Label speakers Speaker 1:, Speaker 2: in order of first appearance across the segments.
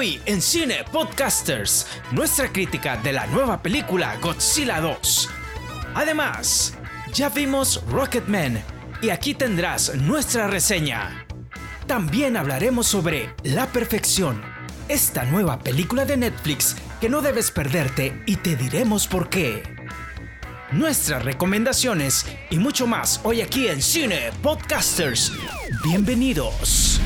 Speaker 1: Hoy en Cine Podcasters, nuestra crítica de la nueva película Godzilla 2. Además, ya vimos Rocketman y aquí tendrás nuestra reseña. También hablaremos sobre La Perfección, esta nueva película de Netflix que no debes perderte y te diremos por qué. Nuestras recomendaciones y mucho más hoy aquí en Cine Podcasters. Bienvenidos.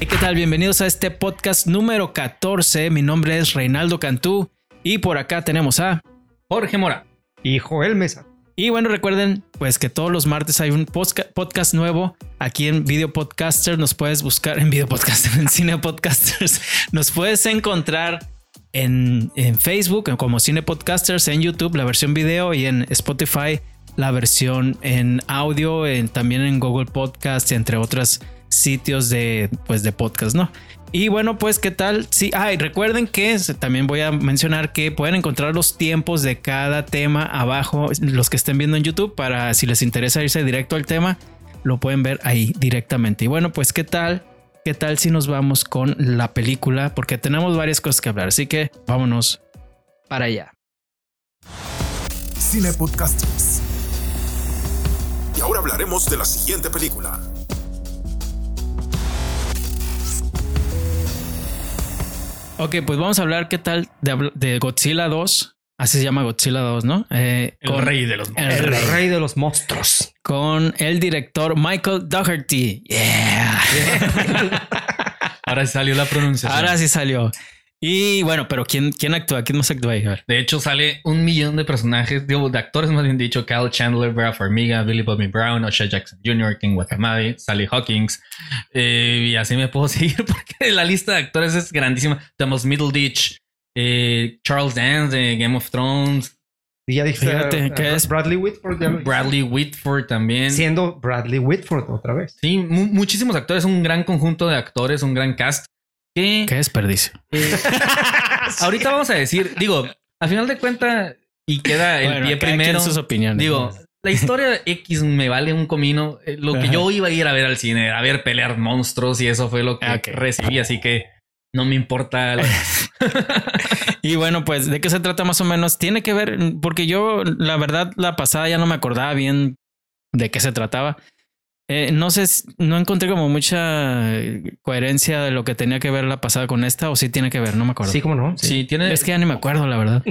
Speaker 1: ¿Qué tal? Bienvenidos a este podcast número 14. Mi nombre es Reinaldo Cantú y por acá tenemos a
Speaker 2: Jorge Mora
Speaker 3: y Joel Mesa.
Speaker 1: Y bueno, recuerden pues que todos los martes hay un podcast nuevo aquí en Video Podcaster. Nos puedes buscar en Video Podcaster, en Cine Podcasters. Nos puedes encontrar en, Facebook como Cine Podcasters, en YouTube la versión video y en Spotify la versión en audio, en, también en Google Podcast, entre otros sitios de, pues, de podcast, ¿no? Y bueno, pues, ¿qué tal? Sí, ah, recuerden que también voy a mencionar que pueden encontrar los tiempos de cada tema abajo, los que estén viendo en YouTube, para si les interesa irse directo al tema, lo pueden ver ahí directamente. Y bueno, pues, ¿qué tal? ¿Qué tal si nos vamos con la película? Porque tenemos varias cosas que hablar, así que vámonos para allá.
Speaker 4: Cine Podcasters. Y ahora hablaremos de la siguiente película.
Speaker 1: Ok, pues vamos a hablar qué tal de, Godzilla 2. Así se llama Godzilla 2, ¿no?
Speaker 2: Eh, el rey de los
Speaker 3: monstruos. El, rey. de los monstruos.
Speaker 1: Con el director Michael Dougherty. Yeah.
Speaker 2: Ahora sí salió la pronunciación.
Speaker 1: Ahora sí salió. Y bueno, pero ¿quién, quién actúa? ¿Quién más actúa ahí?
Speaker 2: De hecho, sale un millón de personajes, digo, de actores más bien dicho, Kyle Chandler, Vera Farmiga, Billy Bobby Brown, O'Shea Jackson Jr., King Watanabe, Sally Hawkins. Eh, y así me puedo seguir porque la lista de actores es grandísima. Tenemos Middleditch, eh, Charles Dance de Game of Thrones.
Speaker 3: Y ya dije,
Speaker 1: Fíjate, ¿qué es?
Speaker 3: Bradley Whitford.
Speaker 2: Bradley Whitford también.
Speaker 3: Siendo Bradley Whitford otra vez.
Speaker 2: Sí, muchísimos actores, un gran conjunto de actores, un gran cast.
Speaker 1: ¿Qué, desperdicio? Eh,
Speaker 2: ahorita vamos a decir, digo, al final de cuentas, y queda el pie primero.
Speaker 1: sus opiniones.
Speaker 2: Digo, la historia X me vale un comino. Eh, lo que yo iba a ir a ver al cine, a ver pelear monstruos y eso fue lo que ah, recibí, así que no me importa.
Speaker 1: y bueno, pues, ¿de qué se trata más o menos? Tiene que ver, porque yo, la verdad, la pasada ya no me acordaba bien de qué se trataba. Eh, no sé, no encontré como mucha coherencia de lo que tenía que ver la pasada con esta, o sí tiene que ver, no me acuerdo.
Speaker 3: Sí, como no.
Speaker 2: Sí, tiene.
Speaker 1: Es que ya ni me acuerdo, la verdad.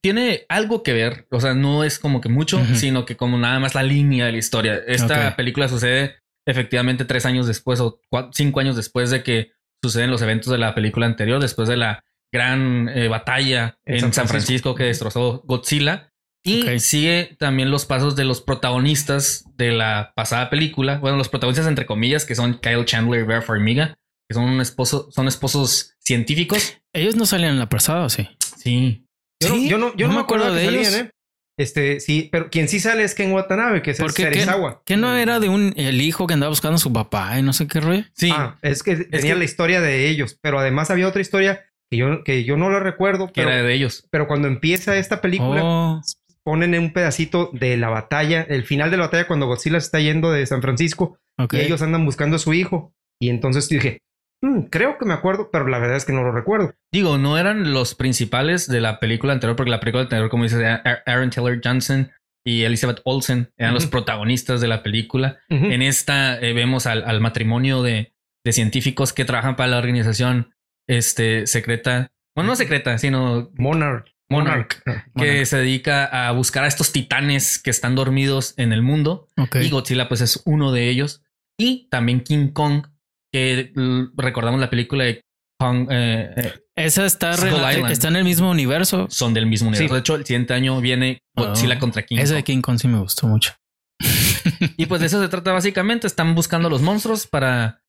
Speaker 2: Tiene algo que ver, o sea, no es como que mucho, sino que como nada más la línea de la historia. Esta película sucede efectivamente tres años después o cinco años después de que suceden los eventos de la película anterior, después de la gran eh, batalla en, San Francisco que destrozó Godzilla. Y sigue también los pasos de los protagonistas de la pasada película. Bueno, los protagonistas entre comillas, que son Kyle Chandler y Vera Farmiga, que son un esposo, son esposos científicos.
Speaker 1: Ellos no salían en la pasada, ¿o sí?
Speaker 2: Sí.
Speaker 3: Yo no, yo no, me acuerdo de ellos. ¿eh? Este, sí, pero quien sí sale es Ken Watanabe, que es el Serizawa.
Speaker 1: ¿Qué no era de un el hijo que andaba buscando a su papá y no sé qué rollo?
Speaker 3: Sí. Ah, es que tenía la historia de ellos, pero además había otra historia que yo, que yo no la recuerdo.
Speaker 2: Que era de ellos.
Speaker 3: Pero cuando empieza esta película, oh ponen un pedacito de la batalla, el final de la batalla cuando Godzilla se está yendo de San Francisco y ellos andan buscando a su hijo. Y entonces dije, hmm, creo que me acuerdo, pero la verdad es que no lo recuerdo.
Speaker 2: Digo, no eran los principales de la película anterior, porque la película anterior, como dices, Aaron Taylor Johnson y Elizabeth Olsen eran los protagonistas de la película. En esta eh, vemos al, matrimonio de, de, científicos que trabajan para la organización este, secreta. Bueno, no secreta, sino
Speaker 3: Monarch.
Speaker 2: Monarch, que se dedica a buscar a estos titanes que están dormidos en el mundo. Y Godzilla, pues es uno de ellos. Y también King Kong, que recordamos la película de Kong. Eh,
Speaker 1: eh, Esa está, está en el mismo universo.
Speaker 2: Son del mismo universo. De hecho, el siguiente año viene Godzilla oh, contra King
Speaker 1: Kong. Ese de King Kong sí me gustó mucho.
Speaker 2: y pues de eso se trata básicamente. Están buscando a los monstruos para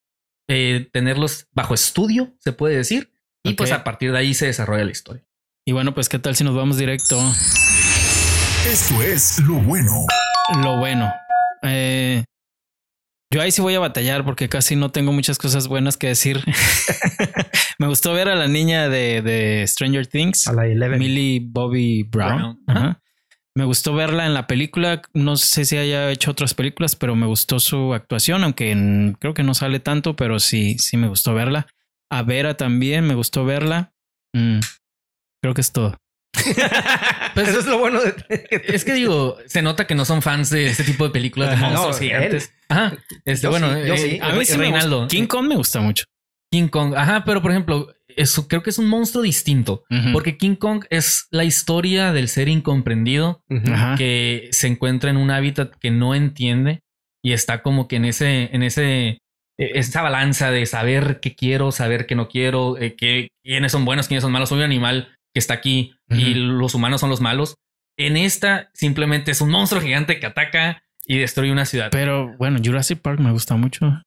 Speaker 2: eh, tenerlos bajo estudio, se puede decir. Y pues a partir de ahí se desarrolla la historia.
Speaker 1: Y bueno, pues qué tal si nos vamos directo.
Speaker 4: Esto es lo bueno.
Speaker 1: Lo bueno. Eh, yo ahí sí voy a batallar porque casi no tengo muchas cosas buenas que decir. Me gustó ver a la niña de, Stranger Things,
Speaker 3: a la
Speaker 1: Millie Bobby Brown. Me gustó verla en la película. No sé si haya hecho otras películas, pero me gustó su actuación, aunque creo que no sale tanto, pero sí, sí me gustó verla. A Vera también, me gustó verla. Mm, creo que es todo.
Speaker 3: pues, Eso es lo bueno de...
Speaker 2: es que digo, se nota que no son fans de este tipo de películas de monstruos gigantes. Ajá. Este, bueno,
Speaker 1: sí, eh, a mí sí Reinaldo. King Kong me gusta mucho.
Speaker 2: King Kong, ajá, pero por ejemplo, eso creo que es un monstruo distinto, porque King Kong es la historia del ser incomprendido que se encuentra en un hábitat que no entiende y está como que en ese, en ese, e, esa balanza de saber qué quiero, saber qué no quiero, eh, qué, quiénes son buenos, quiénes son malos. Soy un animal que está aquí y los humanos son los malos. En esta simplemente es un monstruo gigante que ataca y destruye una ciudad.
Speaker 1: Pero bueno, Jurassic Park me gusta mucho.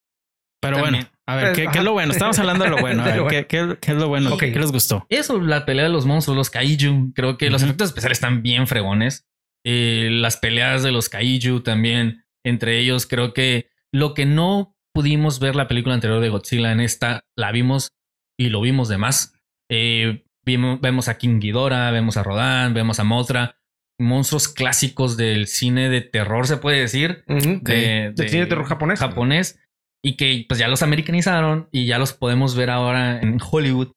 Speaker 1: Pero bueno, a ver, ¿qué, es lo bueno? Estamos hablando de lo bueno. A ver, ¿qué, es lo bueno? ¿Qué les gustó?
Speaker 2: Eso, la pelea de los monstruos, los kaiju. Creo que los efectos especiales están bien fregones. Eh, las peleas de los kaiju también. Entre ellos, creo que lo que no pudimos ver la película anterior de Godzilla en esta, la vimos y lo vimos de más. Eh, vemos a King Ghidorah, vemos a Rodan, vemos a Mothra monstruos clásicos del cine de terror, se puede decir.
Speaker 3: de, cine de terror japonés.
Speaker 2: Japonés y que pues ya los americanizaron y ya los podemos ver ahora en Hollywood.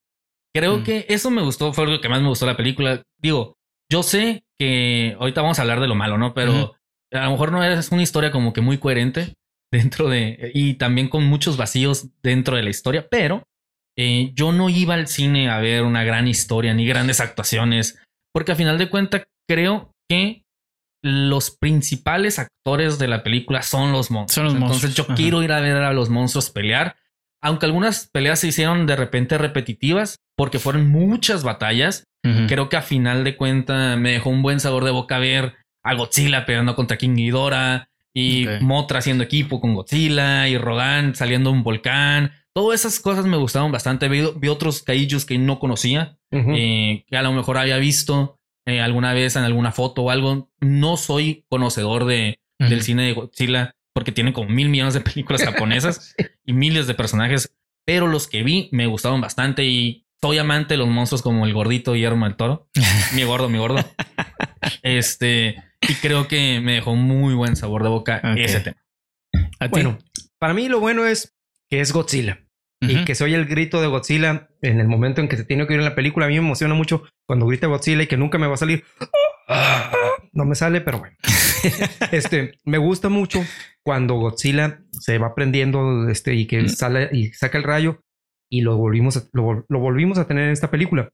Speaker 2: Creo mm. que eso me gustó, fue lo que más me gustó la película. Digo, yo sé que ahorita vamos a hablar de lo malo, ¿no? Pero a lo mejor no es una historia como que muy coherente dentro de... y también con muchos vacíos dentro de la historia, pero eh, yo no iba al cine a ver una gran historia ni grandes actuaciones, porque a final de cuentas creo que los principales actores de la película son los monstruos. Entonces yo quiero ir a ver a los monstruos pelear. Aunque algunas peleas se hicieron de repente repetitivas porque fueron muchas batallas, creo que a final de cuentas me dejó un buen sabor de boca ver a Godzilla peleando contra King Ghidorah y Motra haciendo equipo con Godzilla y Rodan saliendo de un volcán. Todas esas cosas me gustaron bastante. Vi, otros kaijus que no conocía, eh, que a lo mejor había visto eh, alguna vez en alguna foto o algo. No soy conocedor de, del cine de Godzilla porque tiene como mil millones de películas japonesas y miles de personajes, pero los que vi me gustaron bastante y soy amante de los monstruos como el gordito Guillermo del Toro. mi gordo, mi gordo. Este, y creo que me dejó muy buen sabor de boca ese tema.
Speaker 3: Bueno, para mí lo bueno es que es Godzilla y que soy el grito de Godzilla en el momento en que se tiene que ir en la película. A mí me emociona mucho cuando grita Godzilla y que nunca me va a salir. No me sale, pero bueno. este, me gusta mucho cuando Godzilla se va prendiendo este, y que sale y saca el rayo y lo volvimos a, lo, volvimos a tener en esta película.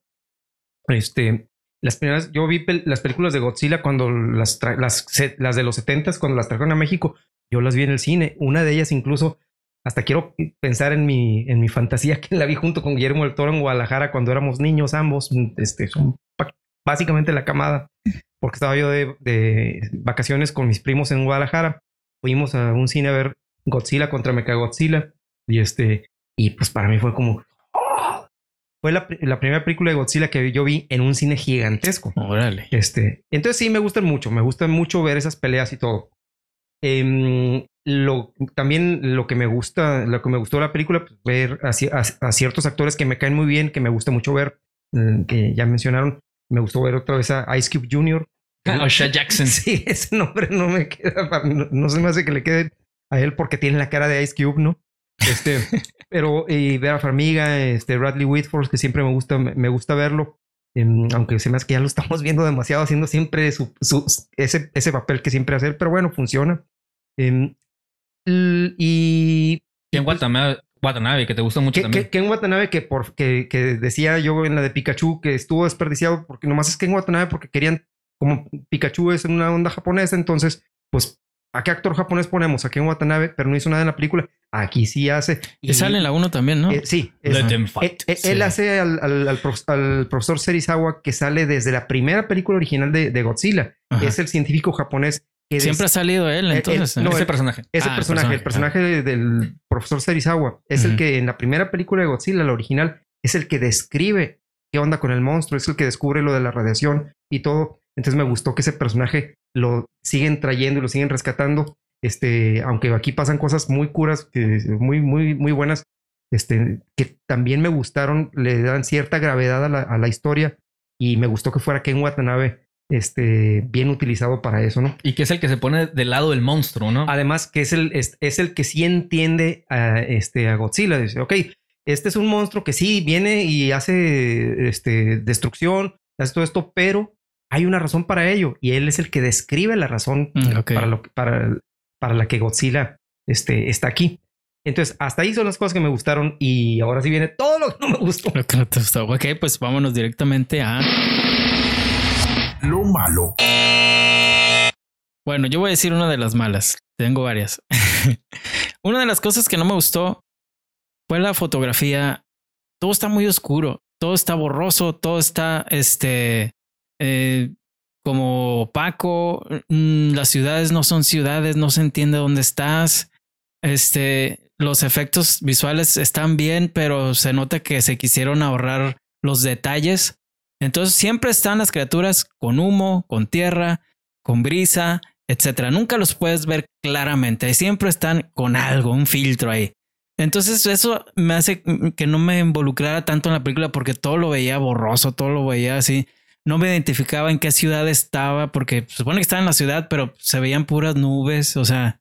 Speaker 3: Este, las primeras, yo vi las películas de Godzilla cuando las, las, las de los 70 cuando las trajeron a México, yo las vi en el cine. Una de ellas incluso hasta quiero pensar en mi, en mi fantasía que la vi junto con Guillermo del Toro en Guadalajara cuando éramos niños ambos. Este, son básicamente la camada, porque estaba yo de, vacaciones con mis primos en Guadalajara. Fuimos a un cine a ver Godzilla contra Mechagodzilla. Y este, y pues para mí fue como. ¡oh! Fue la, primera película de Godzilla que yo vi en un cine gigantesco.
Speaker 1: Órale.
Speaker 3: Este, entonces sí me gustan mucho, me gusta mucho ver esas peleas y todo. Eh, lo, también lo que me gusta, lo que me gustó de la película, pues, ver a, ciertos actores que me caen muy bien, que me gusta mucho ver, mm, que ya mencionaron. Me gustó ver otra vez a Ice Cube Jr.
Speaker 2: O'Shea Jackson.
Speaker 3: Sí, ese nombre no me queda, no, se me hace que le quede a él porque tiene la cara de Ice Cube, ¿no? Este, pero y ver a Farmiga, este, Bradley Whitford, que siempre me gusta, me, gusta verlo. Em, aunque se me hace que ya lo estamos viendo demasiado haciendo siempre su, ese, ese papel que siempre hace, pero bueno, funciona. Em, y.
Speaker 2: en pues Watanabe, que te gusta mucho
Speaker 3: también. Que, en Watanabe, que, por, que, decía yo en la de Pikachu, que estuvo desperdiciado, porque nomás es que en Watanabe, porque querían, como Pikachu es en una onda japonesa, entonces, pues, ¿a qué actor japonés ponemos? Aquí en Watanabe, pero no hizo nada en la película. Aquí sí hace.
Speaker 1: Y sale en la 1 también, ¿no?
Speaker 3: Eh, sí. él, hace al, al, profesor Serizawa que sale desde la primera película original de, Godzilla. Es el científico japonés
Speaker 1: Siempre ha salido él, eh, entonces.
Speaker 2: no, ese personaje.
Speaker 3: Ese ah, personaje, el personaje, del profesor Serizawa, es el que en la primera película de Godzilla, la original, es el que describe qué onda con el monstruo, es el que descubre lo de la radiación y todo. Entonces me gustó que ese personaje lo siguen trayendo y lo siguen rescatando. Este, aunque aquí pasan cosas muy curas, muy, muy, muy buenas, este, que también me gustaron, le dan cierta gravedad a la, a la historia y me gustó que fuera Ken Watanabe este, bien utilizado para eso, ¿no?
Speaker 2: Y que es el que se pone del lado del monstruo, ¿no?
Speaker 3: Además, que es el, es, el que sí entiende a, este, a Godzilla. Dice, ok, este es un monstruo que sí viene y hace este, destrucción, hace todo esto, pero hay una razón para ello y él es el que describe la razón mm, para, lo, para, para la que Godzilla este, está aquí. Entonces, hasta ahí son las cosas que me gustaron y ahora sí viene todo lo que no me gustó.
Speaker 1: Lo que no te gustó. Ok, pues vámonos directamente a...
Speaker 4: Lo malo.
Speaker 1: Bueno, yo voy a decir una de las malas. Tengo varias. una de las cosas que no me gustó fue la fotografía. Todo está muy oscuro, todo está borroso, todo está este eh, como opaco. Mm, las ciudades no son ciudades, no se entiende dónde estás. Este, los efectos visuales están bien, pero se nota que se quisieron ahorrar los detalles. Entonces siempre están las criaturas con humo, con tierra, con brisa, etcétera. Nunca los puedes ver claramente. Siempre están con algo, un filtro ahí. Entonces eso me hace que no me involucrara tanto en la película porque todo lo veía borroso, todo lo veía así. No me identificaba en qué ciudad estaba porque se supone que estaba en la ciudad, pero se veían puras nubes. O sea,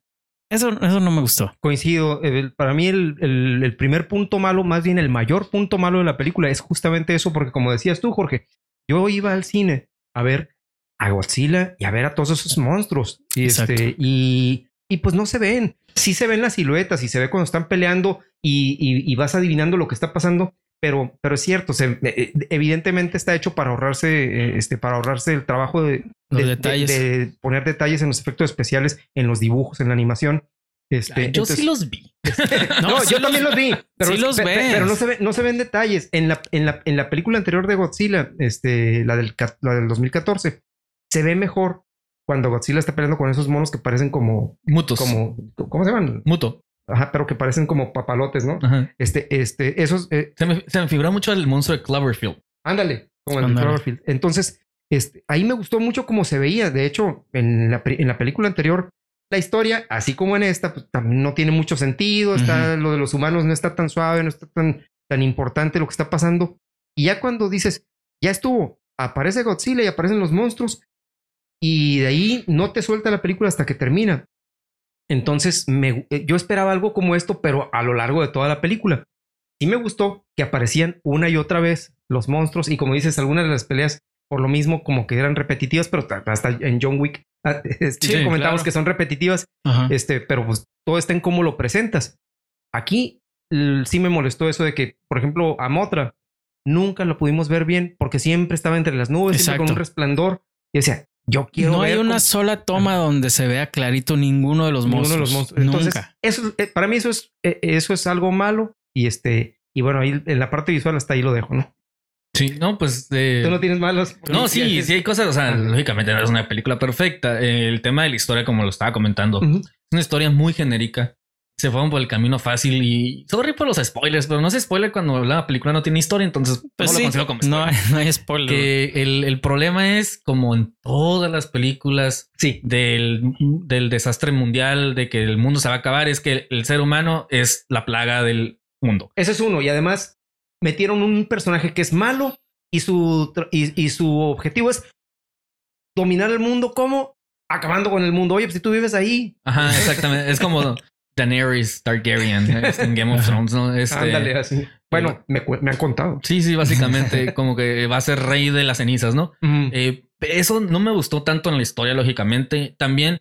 Speaker 1: eso, eso no me gustó.
Speaker 3: Coincido. para mí el, el, primer punto malo, más bien el mayor punto malo de la película es justamente eso porque como decías tú, Jorge, yo iba al cine a ver a Godzilla y a ver a todos esos monstruos. Y, este, y, y pues no se ven sí se ven las siluetas y se ve cuando están peleando y, vas adivinando lo que está pasando, pero, pero es cierto, se, eh, evidentemente está hecho para ahorrarse, eh, este, para ahorrarse el trabajo de, de, poner detalles en los efectos especiales, en los dibujos, en la animación. Este,
Speaker 2: yo sí los vi.
Speaker 3: no, yo también los vi. Pero, los pero no se, ve, no se ven detalles. En la, en, la, en la película anterior de Godzilla, este, la, del, la del 2014, se ve mejor cuando Godzilla está peleando con esos monos que parecen como...
Speaker 2: Mutos.
Speaker 3: Como, ¿Cómo se llaman?
Speaker 2: Muto.
Speaker 3: Ajá, pero que parecen como papalotes, ¿no? Ajá. Este, este, esos...
Speaker 2: Eh, se, me, se me figura mucho el monstruo de Cloverfield.
Speaker 3: Ándale, como el de Cloverfield. Entonces, este, ahí me gustó mucho cómo se veía. De hecho, en la, en la película anterior, la historia, así como en esta, pues, también no tiene mucho sentido. Está lo de los humanos, no está tan suave, no está tan, tan importante lo que está pasando. Y ya cuando dices, ya estuvo, aparece Godzilla y aparecen los monstruos, y de ahí no te suelta la película hasta que termina. Entonces, me, eh, yo esperaba algo como esto, pero a lo largo de toda la película. Sí me gustó que aparecían una y otra vez los monstruos y como dices, algunas de las peleas por lo mismo como que eran repetitivas, pero hasta en John Wick ah, este, comentamos que son repetitivas, este, pero pues todo está en cómo lo presentas. Aquí sí me molestó eso de que, por ejemplo, a Motra nunca lo pudimos ver bien porque siempre estaba entre las nubes, siempre con un resplandor. Y decía, yo quiero
Speaker 1: no hay una sola toma donde se vea clarito ninguno de los monstruos. De los monstruos.
Speaker 3: Entonces, Eso, eh, para mí eso es, eh, eso es algo malo. Y este, y bueno, ahí en la parte visual hasta ahí lo dejo, ¿no?
Speaker 2: Sí, no, pues.
Speaker 3: Eh, Tú no tienes malos.
Speaker 2: No, sí, sí hay cosas. O sea, lógicamente no es una película perfecta. El tema de la historia, como lo estaba comentando, es una historia muy genérica se fueron por el camino fácil y sorry por los spoilers, pero no se spoiler cuando la película no tiene historia, entonces
Speaker 1: pues no lo consigo como spoiler. No, no hay spoiler.
Speaker 2: Que el, el, problema es como en todas las películas
Speaker 3: sí.
Speaker 2: del, del desastre mundial, de que el mundo se va a acabar, es que el ser humano es la plaga del mundo.
Speaker 3: Ese es uno. Y además metieron un personaje que es malo y su, y, y su objetivo es dominar el mundo como acabando con el mundo. Oye, pues si tú vives ahí.
Speaker 2: Ajá, exactamente. es como Daenerys Targaryen este, en Game of Thrones, ¿no? Este,
Speaker 3: Ándale, así. Bueno, me, me, han contado.
Speaker 2: Sí, sí, básicamente como que va a ser rey de las cenizas, ¿no? Eh, eso no me gustó tanto en la historia, lógicamente. También,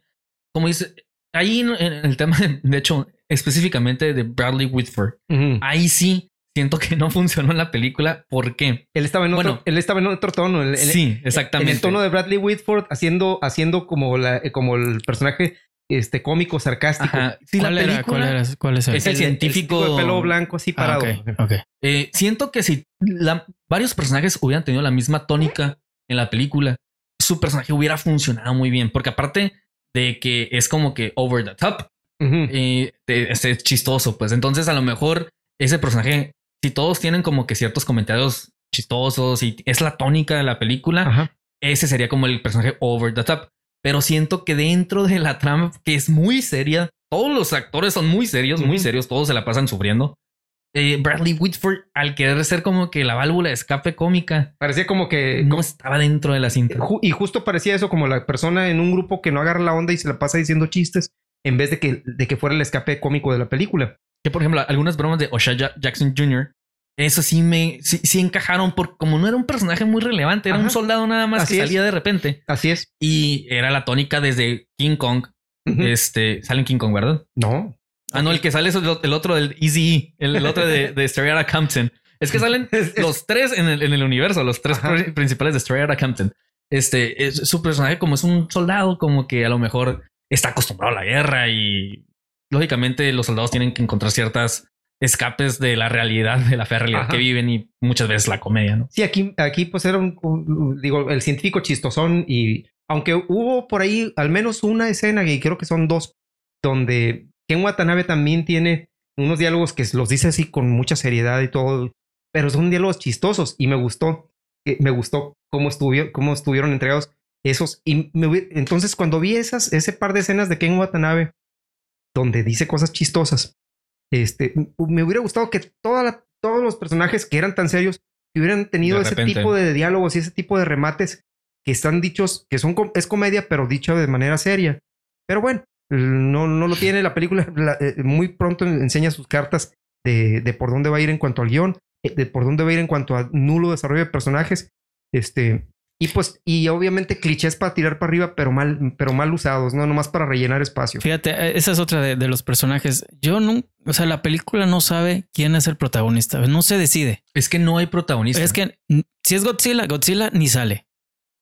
Speaker 2: como dice, ahí en, el tema, de, hecho, específicamente de Bradley Whitford, ahí sí siento que no funcionó en la película. ¿Por qué?
Speaker 3: Él estaba en otro, bueno, él estaba en otro tono.
Speaker 2: sí, exactamente.
Speaker 3: En el tono de Bradley Whitford haciendo, haciendo como, la, como el personaje este cómico sarcástico.
Speaker 1: ¿Cuál, era, ¿Cuál, es,
Speaker 2: el? Es el, científico.
Speaker 3: de pelo blanco así ah,
Speaker 2: parado. Eh, siento que si varios personajes hubieran tenido la misma tónica en la película, su personaje hubiera funcionado muy bien. Porque aparte de que es como que over the top, eh, es, chistoso. Pues entonces a lo mejor ese personaje, si todos tienen como que ciertos comentarios chistosos y es la tónica de la película, ese sería como el personaje over the top pero siento que dentro de la trama, que es muy seria, todos los actores son muy serios, muy serios, todos se la pasan sufriendo. Eh, Bradley Whitford, al querer ser como que la válvula de escape cómica,
Speaker 3: parecía como que
Speaker 2: no estaba dentro de la cinta.
Speaker 3: Y justo parecía eso como la persona en un grupo que no agarra la onda y se la pasa diciendo chistes en vez de que, de que fuera el escape cómico de la película.
Speaker 2: Que por ejemplo, algunas bromas de O'Shea Jackson Jr. eso sí me sí, encajaron porque como no era un personaje muy relevante, era un soldado nada más que salía de repente.
Speaker 3: Así es.
Speaker 2: Y era la tónica desde King Kong. Este sale en King Kong, ¿verdad?
Speaker 3: No.
Speaker 2: Ah, no, el que sale es el, otro del Easy, el, otro de, de Straight Compton. Es que salen los tres en el, en el universo, los tres principales de Straight Compton. Este, es, su personaje como es un soldado, como que a lo mejor está acostumbrado a la guerra y lógicamente los soldados tienen que encontrar ciertas escapes de la realidad, de la fea realidad que viven y muchas veces la comedia, ¿no?
Speaker 3: Sí, aquí, aquí pues era un, digo, el científico chistosón y aunque hubo por ahí al menos una escena, y creo que son dos, donde Ken Watanabe también tiene unos diálogos que los dice así con mucha seriedad y todo, pero son diálogos chistosos y me gustó, me gustó cómo, estuvieron, cómo estuvieron entregados esos. Y entonces cuando vi esas, ese par de escenas de Ken Watanabe, donde dice cosas chistosas, este, me hubiera gustado que toda todos los personajes que eran tan serios hubieran tenido ese tipo de diálogos y ese tipo de remates que están dichos, que son es comedia, pero dicho de manera seria. Pero bueno, no, no lo tiene la película. Eh, muy pronto enseña sus cartas de, de, por dónde va a ir en cuanto al guion, eh, de por dónde va a ir en cuanto a nulo desarrollo de personajes. Este, y pues, y obviamente clichés para tirar para arriba, pero mal, pero mal usados, no nomás para rellenar espacio.
Speaker 1: Fíjate, eh, esa es otra de, los personajes. Yo no, o sea, la película no sabe quién es el protagonista, no se decide.
Speaker 2: Es que no hay protagonista.
Speaker 1: Es que si es Godzilla, Godzilla ni sale.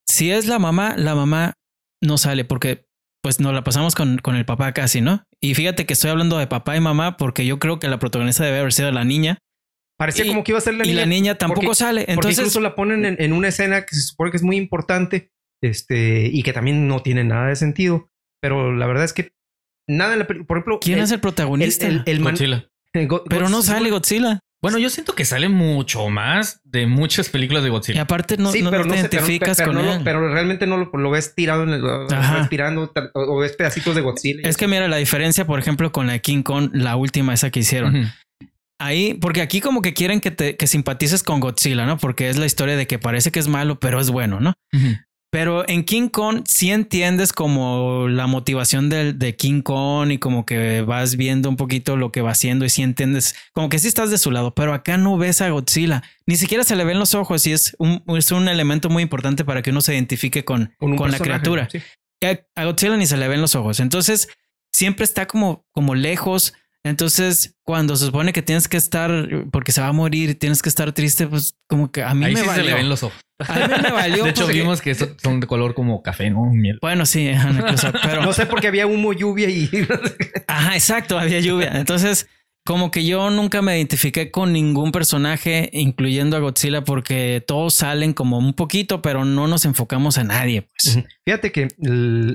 Speaker 1: Si es la mamá, la mamá no sale porque pues nos la pasamos con, con el papá casi, ¿no? Y fíjate que estoy hablando de papá y mamá porque yo creo que la protagonista debe haber sido la niña
Speaker 3: Parecía como que iba a ser la
Speaker 1: niña. Y la niña tampoco sale. Entonces, porque
Speaker 3: incluso la ponen en, una escena que se supone que es muy importante este, y que también no tiene nada de sentido. Pero la verdad es que nada en la Por ejemplo.
Speaker 1: ¿Quién es el protagonista?
Speaker 2: El, Godzilla.
Speaker 1: pero no sale Godzilla.
Speaker 2: Bueno, yo siento que sale mucho más de muchas películas de Godzilla.
Speaker 1: Y aparte no, no, te identificas con él.
Speaker 3: pero realmente no lo, ves tirado en el, respirando o ves pedacitos de Godzilla.
Speaker 1: Es que mira la diferencia, por ejemplo, con la de King Kong, la última esa que hicieron. Ahí, porque aquí como que quieren que te que simpatices con Godzilla, ¿no? Porque es la historia de que parece que es malo, pero es bueno, ¿no? Pero en King Kong sí entiendes como la motivación de, de, King Kong y como que vas viendo un poquito lo que va haciendo y sí entiendes, como que sí estás de su lado, pero acá no ves a Godzilla, ni siquiera se le ven los ojos y es un, es un elemento muy importante para que uno se identifique con, con, la criatura. A Godzilla ni se le ven los ojos, entonces siempre está como, como lejos entonces, cuando se supone que tienes que estar, porque se va a morir, tienes que estar triste, pues como que a mí me valió.
Speaker 2: se le ven los ojos.
Speaker 1: A mí me valió.
Speaker 2: De hecho, vimos que son de color como café, ¿no? Miel.
Speaker 1: Bueno, sí,
Speaker 3: pero no sé por qué había humo, lluvia y.
Speaker 1: Ajá, exacto, había lluvia. Entonces, como que yo nunca me identifiqué con ningún personaje, incluyendo a Godzilla, porque todos salen como un poquito, pero no nos enfocamos a nadie. Pues.
Speaker 3: Fíjate que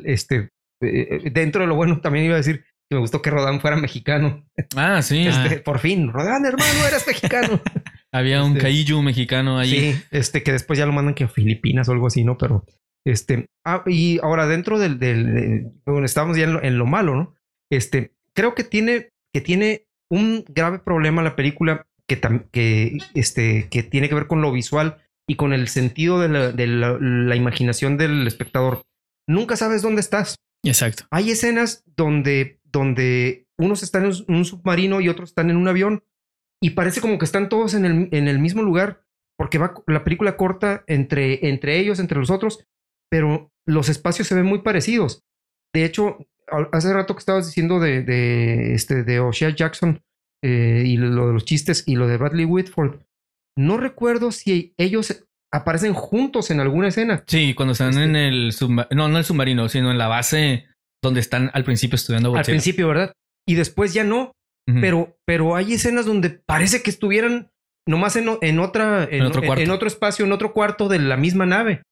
Speaker 3: este eh, eh, dentro de lo bueno también iba a decir me gustó que Rodán fuera mexicano.
Speaker 2: Ah, sí.
Speaker 3: Este, Por fin, Rodán, hermano, eres mexicano.
Speaker 2: Había un este, mexicano ahí.
Speaker 3: Sí, este que después ya lo mandan que a Filipinas o algo así, ¿no? Pero este, ah, y ahora dentro del, del, bueno, estábamos ya en lo, malo, ¿no? Este, creo que tiene, que tiene un grave problema la película que, que, este, que tiene que ver con lo visual y con el sentido de la, de la imaginación del espectador. Nunca sabes dónde estás.
Speaker 1: Exacto.
Speaker 3: Hay escenas donde donde unos están en un submarino y otros están en un avión y parece como que están todos en el, en el mismo lugar porque va la película corta entre, entre ellos, entre los otros, pero los espacios se ven muy parecidos. De hecho, hace rato que estabas diciendo de, de, este, de O'Shea Jackson eh, y lo de los chistes y lo de Bradley Whitford, no recuerdo si ellos aparecen juntos en alguna escena.
Speaker 2: Sí, cuando están en este el submarino, no, no el submarino, sino en la base donde están al principio estudiando
Speaker 3: Al principio, ¿verdad? Y después ya no. pero, pero hay escenas donde parece que estuvieran nomás en, en otra, en, otro en, otro espacio, en otro cuarto de la misma nave.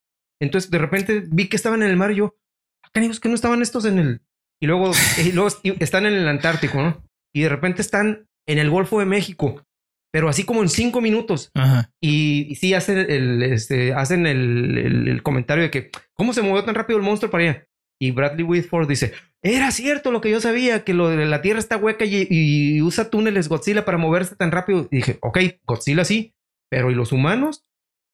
Speaker 3: Entonces de repente vi que estaban en el mar y yo, acá ah, que no estaban estos en el. Y luego, y luego están en el Antártico, ¿no? Y de repente están en el Golfo de México, pero así como en cinco minutos. Y, sí hacen el, este, hacen el, el, comentario de que, ¿cómo se movió tan rápido el monstruo para allá? Y Bradley Whitford dice, era cierto lo que yo sabía, que lo de la Tierra está hueca y, usa túneles Godzilla para moverse tan rápido. Y dije, ok, Godzilla sí, pero ¿y los humanos?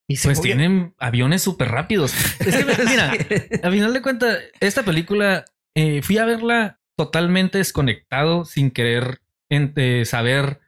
Speaker 2: Y pues tienen aviones súper rápidos. Es que, mira, a final de cuentas, esta película eh, fui a verla totalmente desconectado, sin querer saber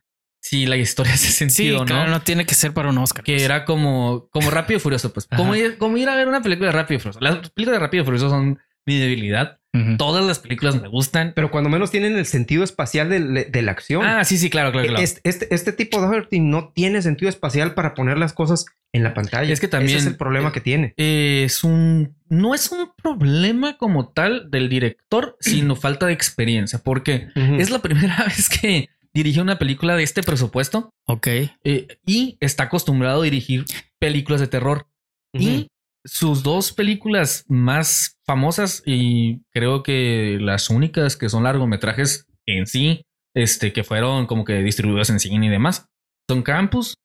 Speaker 2: si la historia hace sentido,
Speaker 1: sí, claro, ¿no? tiene que ser para un Oscar.
Speaker 2: Que
Speaker 1: pues.
Speaker 2: era como, como Rápido y Furioso, pues. Como ir, como ir, a ver una película de Rápido y Furioso. Las películas de Rápido y Furioso son mi debilidad. Todas las películas me gustan.
Speaker 3: Pero cuando menos tienen el sentido espacial de, de la acción.
Speaker 2: Ah, sí, sí, claro, claro. claro.
Speaker 3: Este, este, este, tipo de arte no tiene sentido espacial para poner las cosas en la pantalla.
Speaker 2: Es que también
Speaker 3: Ese es el problema
Speaker 2: eh,
Speaker 3: que tiene.
Speaker 2: Es un. No es un problema como tal del director, sino falta de experiencia. Porque es la primera vez que dirige una película de este presupuesto
Speaker 1: Ok.
Speaker 2: eh, y está acostumbrado a dirigir películas de terror. Y sus dos películas más famosas y creo que las únicas que son largometrajes en sí, este, que fueron como que distribuidos en cine y demás, son Campus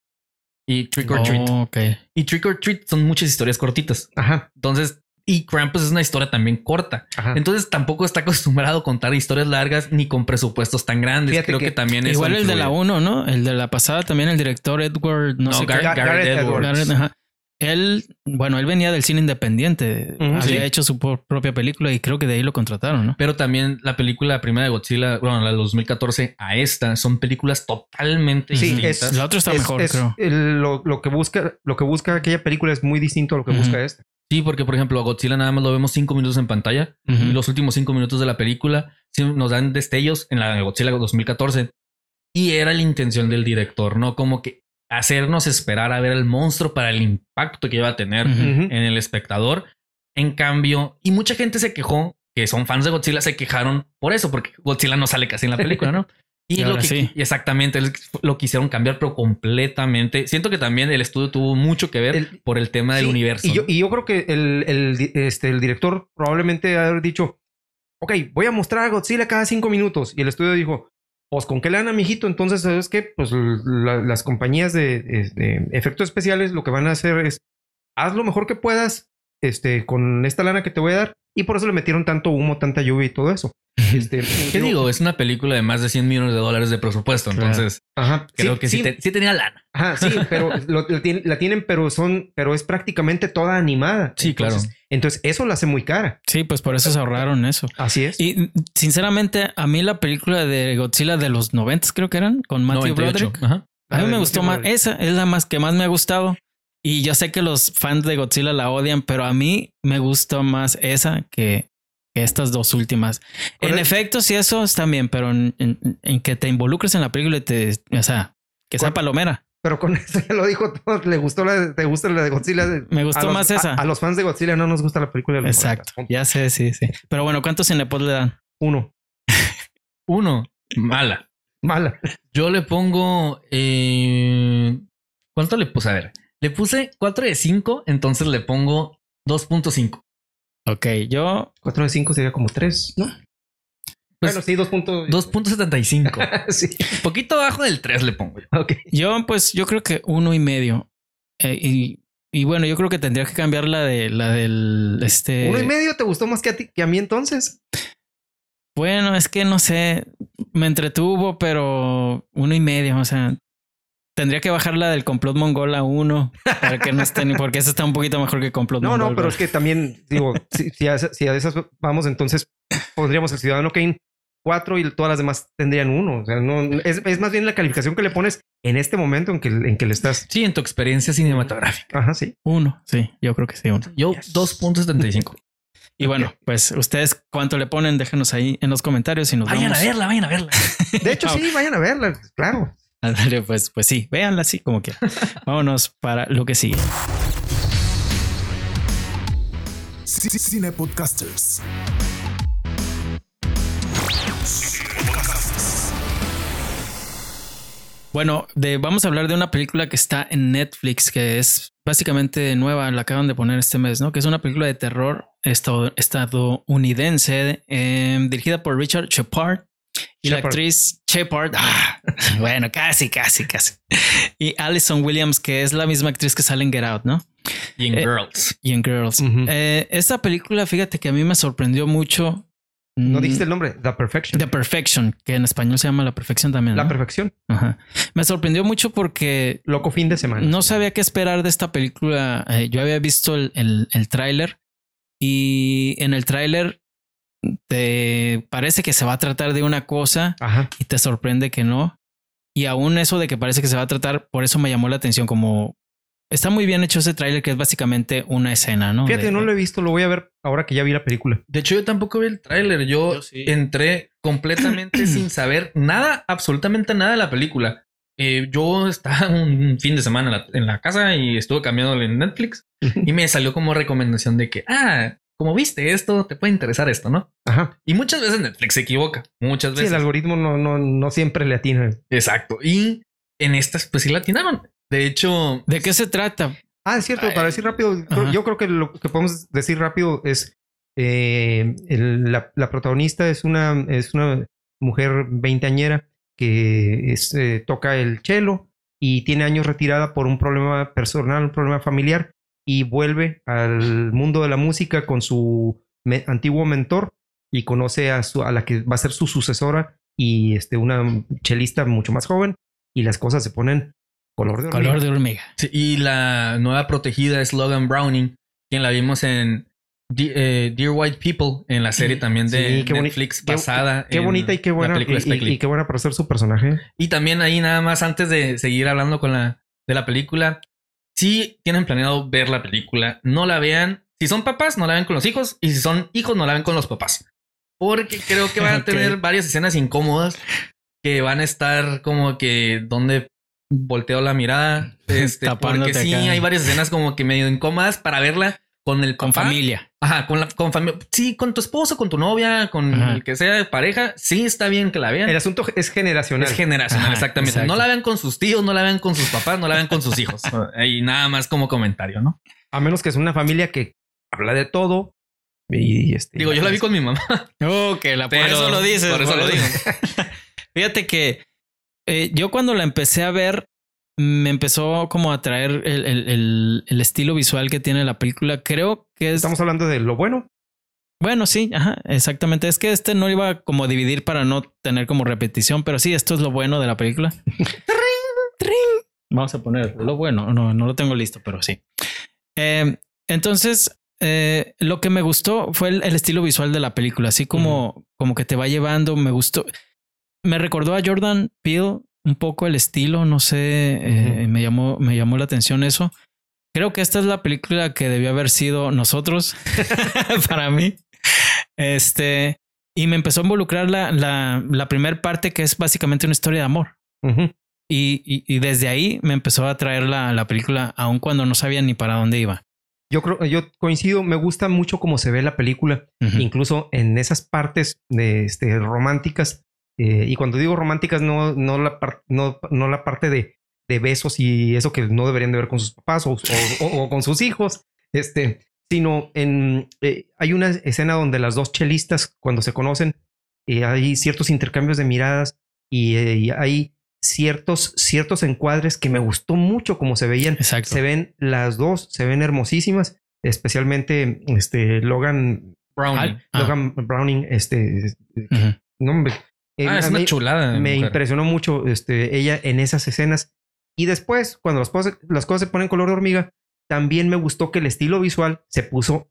Speaker 2: y Trick or Treat.
Speaker 1: Oh, ok.
Speaker 2: Y Trick or Treat son muchas historias cortitas.
Speaker 3: Ajá,
Speaker 2: Entonces, y Krampus es una historia también corta.
Speaker 3: ajá.
Speaker 2: Entonces tampoco está acostumbrado a contar historias largas ni con presupuestos tan grandes.
Speaker 3: Fíjate
Speaker 2: Creo
Speaker 3: que
Speaker 2: que, también eso
Speaker 1: Igual el de la
Speaker 2: influye.
Speaker 1: 1, ¿no? El de la pasada también, el director Edward, no,
Speaker 2: No,
Speaker 1: sé
Speaker 2: Gar-
Speaker 1: qué.
Speaker 3: Ga-
Speaker 2: Gareth
Speaker 3: Gareth
Speaker 2: Edwards.
Speaker 3: Edwards.
Speaker 1: Gareth, ajá. Él, bueno, él venía del cine independiente. Había
Speaker 2: Sí.
Speaker 1: hecho su propia película y creo que de ahí lo contrataron, ¿no?
Speaker 2: Pero también la película primera de Godzilla, bueno, la de 2014 a esta, son películas totalmente
Speaker 3: Sí,
Speaker 2: distintas.
Speaker 3: es,
Speaker 1: La otra está
Speaker 3: es-
Speaker 1: mejor,
Speaker 3: es
Speaker 1: creo.
Speaker 3: el- lo, lo que busca, lo que busca aquella película es muy distinto a lo que busca esta.
Speaker 2: Sí, porque por ejemplo, a Godzilla nada más lo vemos cinco minutos en pantalla y los últimos cinco minutos de la película sí nos dan destellos en la de Godzilla 2014 y era la intención del director, no como que hacernos esperar a ver el monstruo para el impacto que iba a tener en el espectador. En cambio, y mucha gente se quejó, que son fans de Godzilla, se quejaron por eso, porque Godzilla no sale casi en la película, ¿no? Y,
Speaker 1: Y
Speaker 2: lo
Speaker 1: ahora
Speaker 2: que
Speaker 1: sí.
Speaker 2: exactamente lo quisieron cambiar, pero completamente. Siento que también el estudio tuvo mucho que ver
Speaker 3: El-
Speaker 2: por el tema del
Speaker 3: Sí,
Speaker 2: universo.
Speaker 3: Y yo,
Speaker 2: ¿no?
Speaker 3: y yo creo que el, este, el director probablemente haber dicho, ok, voy a mostrar a Godzilla cada cinco minutos. Y el estudio dijo, pues con qué le dan a mijito. Entonces, ¿sabes qué? Pues la- las compañías de efectos especiales lo que van a hacer es, haz lo mejor que puedas este, con esta lana que te voy a dar. Y por eso le metieron tanto humo, tanta lluvia y todo eso. Este,
Speaker 2: ¿Qué digo? Es una película de más de 100 millones de dólares de presupuesto.
Speaker 1: Claro.
Speaker 2: Entonces,
Speaker 3: Ajá,
Speaker 2: creo que sí, te- sí tenía lana.
Speaker 3: Ajá, sí, pero lo- la, tienen, la tienen, pero son, pero es prácticamente toda animada.
Speaker 2: Sí, claro.
Speaker 3: Entonces- eso la hace muy cara.
Speaker 1: Sí, pues por eso se ahorraron eso.
Speaker 3: Así es.
Speaker 1: Y sinceramente, a mí la película de Godzilla de los 90 creo que eran, con Matthew
Speaker 2: 98.
Speaker 1: Broderick.
Speaker 2: Ajá.
Speaker 1: A mí
Speaker 3: Ah,
Speaker 1: me gustó más. Esa es la más que más me ha gustado. Y yo sé que los fans de Godzilla la odian, pero a mí me gustó más esa que, que estas dos últimas. En efecto, sí, eso está bien, pero en, en- en que te involucres en la película y te, o sea, que sea palomera.
Speaker 3: Pero con eso ya lo dijo todo. Le gustó la de, te gusta la de Godzilla.
Speaker 1: Me gustó
Speaker 3: los-
Speaker 1: más esa.
Speaker 3: A, a los fans de Godzilla no nos gusta la película de los
Speaker 1: Exacto.
Speaker 3: 90.
Speaker 1: Ya sé, sí, sí. Pero bueno, ¿cuántos cinepod le dan?
Speaker 3: Uno.
Speaker 2: Uno, mala.
Speaker 3: Mala.
Speaker 2: Yo le pongo. eh, ¿Cuánto le puse? A ver, le puse 4 de 5, entonces le pongo 2.5.
Speaker 1: Ok, yo
Speaker 3: 4 de 5 sería como 3, ¿no?
Speaker 2: Pues,
Speaker 3: bueno, sí, 2 puntos.
Speaker 2: 2.75.
Speaker 3: sí.
Speaker 2: Poquito abajo del 3 le pongo yo.
Speaker 3: Ok.
Speaker 1: Yo, pues, yo creo que uno y medio. Eh, y, y bueno, yo creo que tendría que cambiar la de la del este.
Speaker 3: Uno y medio te gustó más que a ti que a mí entonces.
Speaker 1: Bueno, es que no sé, me entretuvo, pero uno y medio. O sea, tendría que bajar la del complot mongol a uno para que no esté ni porque esa está un poquito mejor que complot
Speaker 3: No,
Speaker 1: mongol.
Speaker 3: no, pero
Speaker 1: ¿verdad?
Speaker 3: es que también, digo, si, si, a, esas- si a esas vamos, entonces pondríamos el Ciudadano Kane 4 y todas las demás tendrían uno. O sea, no, es, es más bien la calificación que le pones en este momento en que, en que le estás.
Speaker 2: Sí, en tu experiencia cinematográfica.
Speaker 3: Ajá, sí.
Speaker 1: uno, sí, yo creo que sí, uno.
Speaker 2: Yo
Speaker 3: Yes.
Speaker 2: 2.75.
Speaker 1: Y bueno, pues ustedes cuánto le ponen, déjenos ahí en los comentarios y nos
Speaker 2: Vayan
Speaker 1: vamos.
Speaker 2: a verla, vayan a verla.
Speaker 3: De hecho, sí, vayan a verla, claro.
Speaker 1: Ándale, pues, pues sí, véanla así como quieran. Vámonos para lo que sigue.
Speaker 4: Cine Podcasters.
Speaker 1: Bueno, de, vamos a hablar de una película que está en Netflix, que es básicamente nueva, la acaban de poner este mes, ¿no? Que es una película de terror estado- estadounidense eh, dirigida por Richard Shepard y la
Speaker 3: Shepard.
Speaker 1: actriz Shepard. ah, bueno, casi, casi, casi. Y Alison Williams, que es la misma actriz que sale en Get Out, ¿no?
Speaker 2: Y en
Speaker 1: Eh,
Speaker 2: Girls.
Speaker 1: Y en Girls. Eh, esta película, fíjate que a mí me sorprendió mucho.
Speaker 3: No
Speaker 1: Mm,
Speaker 3: dijiste el nombre, The Perfection.
Speaker 1: The Perfection, que en español se llama La Perfección también.
Speaker 3: La perfección.
Speaker 1: Ajá. Me sorprendió mucho porque
Speaker 3: Loco fin de semana.
Speaker 1: no sabía qué esperar de esta película. Eh, yo había visto el, el, el tráiler y en el tráiler te parece que se va a tratar de una cosa
Speaker 3: Ajá.
Speaker 1: y te sorprende que no. Y aún eso de que parece que se va a tratar, por eso me llamó la atención como Está muy bien hecho ese tráiler que es básicamente una escena, ¿no?
Speaker 3: Fíjate, no lo he visto, lo voy a ver ahora que ya vi la película.
Speaker 2: De hecho, yo tampoco vi el tráiler. Yo, entré completamente sin saber nada, absolutamente nada de la película. Eh, yo estaba un fin de semana en la, casa y estuve cambiándole en Netflix y me salió como recomendación de que, ah, como viste esto, te puede interesar esto, ¿no?
Speaker 3: Ajá.
Speaker 2: Y muchas veces Netflix se equivoca. Muchas veces.
Speaker 3: Sí, el algoritmo no, no, no siempre le atina.
Speaker 2: Exacto. Y en estas, pues sí la atinaron. De hecho,
Speaker 1: ¿de qué se trata?
Speaker 3: Ah, es cierto, para decir rápido, yo creo que lo que podemos decir rápido es eh, la, protagonista es una, es una mujer veinteañera que eh, toca el cello y tiene años retirada por un problema personal, un problema familiar y vuelve al mundo de la música con su antiguo mentor y conoce a, su, a la que va a ser su sucesora y este, una chelista mucho más joven y las cosas se ponen Color de hormiga.
Speaker 1: Color de hormiga.
Speaker 2: y la nueva protegida es Logan Browning, quien la vimos en eh, Dear White People, en la serie también de Netflix pasada.
Speaker 3: Qué, bonita y qué buena. Y, qué buena para ser su personaje.
Speaker 2: Y también ahí nada más antes de seguir hablando con la de la película, si tienen planeado ver la película, no la vean. Si son papás, no la vean con los hijos. Y si son hijos, no la vean con los papás. Porque creo que van a tener varias escenas incómodas que van a estar como que donde volteo la mirada. Este, porque sí, hay varias escenas como que medio incómodas para verla con el
Speaker 1: con familia.
Speaker 2: Ajá, con la con familia. Sí, con tu esposo, con tu novia, con el que sea de pareja. Sí, está bien que la vean.
Speaker 3: El asunto es generacional.
Speaker 2: Es generacional, exactamente. No la vean con sus tíos, no la vean con sus papás, no la vean con sus hijos. y nada más como comentario, ¿no?
Speaker 3: A menos que es una familia que habla de todo. Y este,
Speaker 2: Digo, yo la vi con mi mamá.
Speaker 1: Oh, que la por eso lo dices.
Speaker 2: Por eso lo digo.
Speaker 1: Fíjate que eh, yo cuando la empecé a ver, me empezó como a atraer el, estilo visual que tiene la película. Creo que es...
Speaker 3: Estamos hablando de lo bueno.
Speaker 1: Bueno, sí, ajá, exactamente. Es que este no iba como a dividir para no tener como repetición, pero sí, esto es lo bueno de la película. Vamos a poner lo bueno. No, no lo tengo listo, pero sí. Em, entonces, eh, lo que me gustó fue el, estilo visual de la película, así como, como que te va llevando. Me gustó. Me recordó a Jordan Peele un poco el estilo, no sé, eh, me, llamó, me llamó la atención eso. Creo que esta es la película que debió haber sido nosotros para mí. Este, y me empezó a involucrar la, la, la primera parte que es básicamente una historia de amor. y, y, desde ahí me empezó a traer la, la película, aun cuando no sabía ni para dónde iba.
Speaker 3: Yo creo, yo coincido, me gusta mucho cómo se ve la película, incluso en esas partes de, este, románticas eh, y cuando digo románticas, no, no, la, no, no la parte de, de, besos y eso que no deberían de ver con sus papás o, o, con sus hijos, este, sino en, eh, hay una escena donde las dos chelistas, cuando se conocen, eh, hay ciertos intercambios de miradas y, hay ciertos, ciertos encuadres que me gustó mucho como se veían. Se ven las dos, se ven hermosísimas, especialmente este, Logan Browning. Logan Browning, este, no,
Speaker 2: eh, ah, es una chulada.
Speaker 3: Me impresionó mucho este, ella en esas escenas. Y después, cuando las cosas, las cosas se ponen color de hormiga, también me gustó que el estilo visual se puso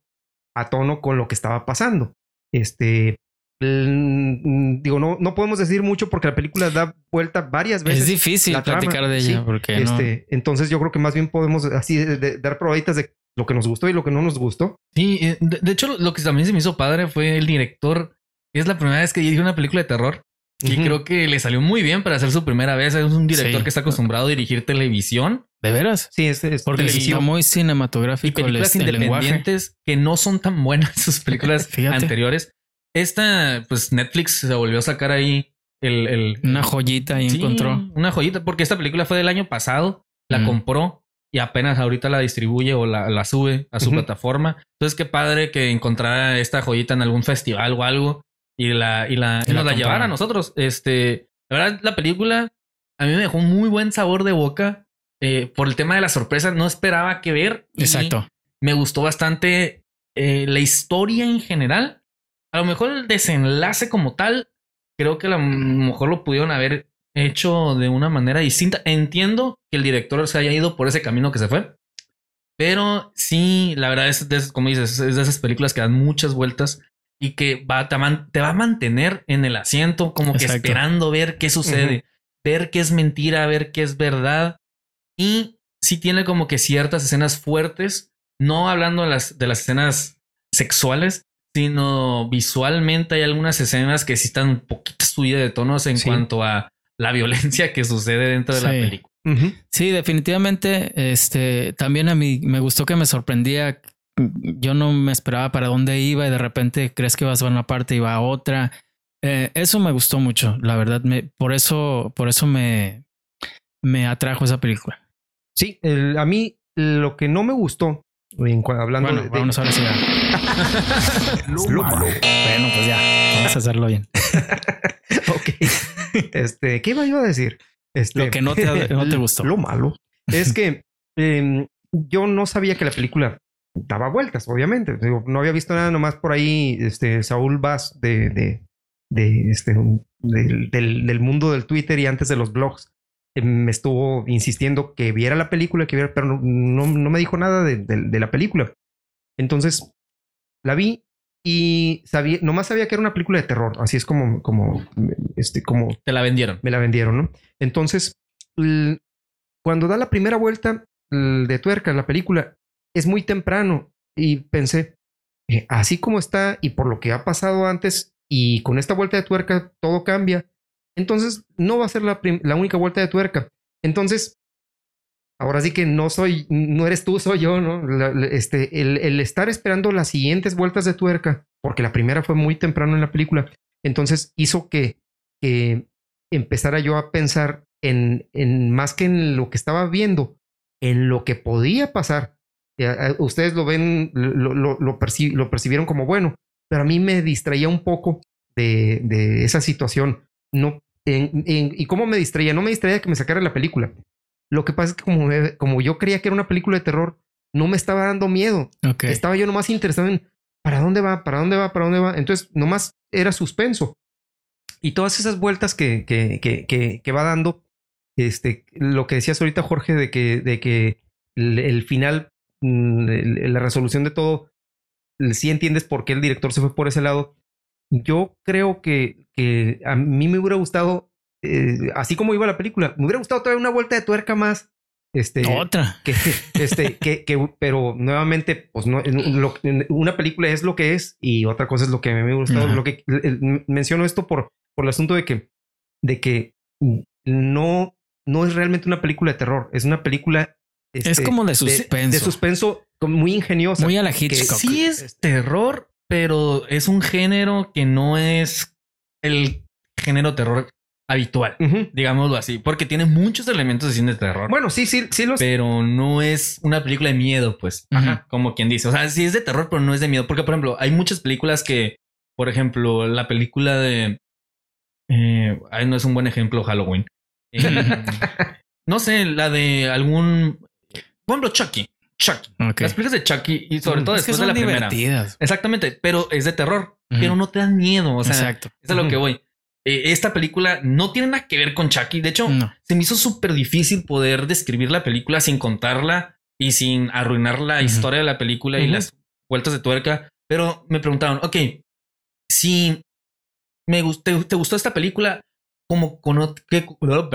Speaker 3: a tono con lo que estaba pasando. Este, digo, no, no podemos decir mucho porque la película da vuelta varias veces.
Speaker 1: Es difícil platicar de ella porque
Speaker 3: este, entonces yo creo que más bien podemos así dar probaditas de lo que nos gustó y lo que no nos gustó.
Speaker 2: Sí, eh, de, de hecho lo que también se me hizo padre fue el director. Es la primera vez que dirige una película de terror y creo que le salió muy bien para hacer su primera vez. Es un director que está acostumbrado a dirigir televisión.
Speaker 1: ¿De veras?
Speaker 3: Sí, es, es
Speaker 1: porque es muy cinematográfico.
Speaker 2: Y películas independientes que no son tan buenas sus películas anteriores. Esta, pues Netflix se volvió a sacar ahí el...
Speaker 1: una joyita y encontró.
Speaker 2: Una joyita, porque esta película fue del año pasado. La compró y apenas ahorita la distribuye o la, sube a su plataforma. Entonces, qué padre que encontrara esta joyita en algún festival o algo y la, y la, nos la llevar a nosotros. Este, la verdad, la película a mí me dejó un muy buen sabor de boca eh, por el tema de la sorpresa. No esperaba que ver.
Speaker 1: Exacto.
Speaker 2: Me gustó bastante eh, la historia en general. A lo mejor el desenlace como tal, creo que a lo mejor lo pudieron haber hecho de una manera distinta. Entiendo que el director se haya ido por ese camino que se fue. Pero sí, la verdad es, como dices, es de esas películas que dan muchas vueltas y que va, te, va a mantener en el asiento, como que esperando ver qué sucede. ver qué es mentira, ver qué es verdad. Y sí tiene como que ciertas escenas fuertes, no hablando de las, de las escenas sexuales, sino visualmente hay algunas escenas que sí están un poquito subidas de tonos en cuanto a la violencia que sucede dentro de la película.
Speaker 1: Sí, definitivamente. Este también a mí me gustó que me sorprendía. Yo no me esperaba para dónde iba y de repente crees que vas a una parte y va a otra. Eh, eso me gustó mucho, la verdad. Me, por eso, por eso me, me atrajo esa película.
Speaker 3: Sí, a mí lo que no me gustó, hablando
Speaker 1: bueno,
Speaker 3: de,
Speaker 1: vamos a ver si ya.
Speaker 3: lo, malo.
Speaker 1: Bueno, pues ya, vamos a hacerlo bien.
Speaker 3: ok. Este, ¿qué iba yo a decir? Este,
Speaker 1: lo que no te, no te gustó.
Speaker 3: Lo malo es que em, yo no sabía que la película daba vueltas, obviamente. no había visto nada nomás por ahí. Este Saúl de, de, de este, del, del, mundo del Twitter y antes de los blogs eh, me estuvo insistiendo que viera la película, que viera, pero no, no, me dijo nada de, de, la película. Entonces la vi y sabía, nomás sabía que era una película de terror. Así es como, como, este, como
Speaker 2: te la vendieron.
Speaker 3: Me la vendieron, ¿no? Entonces, cuando da la primera vuelta de tuerca en la película, es muy temprano y pensé, eh, así como está y por lo que ha pasado antes y con esta vuelta de tuerca todo cambia, entonces no va a ser la, única vuelta de tuerca. Entonces, ahora sí que no soy, no eres tú, soy yo, ¿no? este, el, estar esperando las siguientes vueltas de tuerca, porque la primera fue muy temprano en la película, entonces hizo que, que empezara yo a pensar en, en, más que en lo que estaba viendo, en lo que podía pasar. Ustedes lo ven, lo, lo, lo, percibieron como bueno, pero a mí me distraía un poco de, de esa situación. No, ¿Y cómo me distraía? No me distraía que me sacara la película. Lo que pasa es que como, como yo creía que era una película de terror, no me estaba dando miedo. Estaba yo nomás interesado en para dónde va, para dónde va, para dónde va. Entonces, nomás era suspenso. Y todas esas vueltas que, que, que, que, va dando, este, lo que decías ahorita, Jorge, de que, de que el, final, la resolución de todo, si entiendes por qué el director se fue por ese lado. Yo creo que, que a mí me hubiera gustado eh, así como iba la película. Me hubiera gustado traer una vuelta de tuerca más. Este,
Speaker 1: Otra.
Speaker 3: Que, este, que, que, pero nuevamente, pues no, una película es lo que es y otra cosa es lo que me hubiera gustado. Lo que menciono esto por, por el asunto de que, de que no, no es realmente una película de terror, es una película.
Speaker 1: Es este, como de suspenso.
Speaker 3: De, suspenso muy ingeniosa.
Speaker 1: Muy a la Hitchcock.
Speaker 2: Sí es este, terror, pero es un género que no es el género terror habitual, digámoslo así, porque tiene muchos elementos de cine de terror.
Speaker 3: Bueno, sí, sí, sí los...
Speaker 2: Pero no es una película de miedo, pues, como quien dice. O sea, sí es de terror, pero no es de miedo. Porque, por ejemplo, hay muchas películas que, por ejemplo, la película de... Eh, no es un buen ejemplo Halloween. Eh, no sé, la de algún... Por ejemplo, Chucky. Chucky. Las películas de Chucky y sobre todo después de la primera. Exactamente, pero es de terror, pero no te dan miedo. O sea, Exacto. es a lo que voy. Eh, esta película no tiene nada que ver con Chucky. De hecho, se me hizo súper difícil poder describir la película sin contarla y sin arruinar la historia de la película y las vueltas de tuerca. Pero me preguntaron, ok, si me gustó, te, gustó esta película, como con qué, perdón,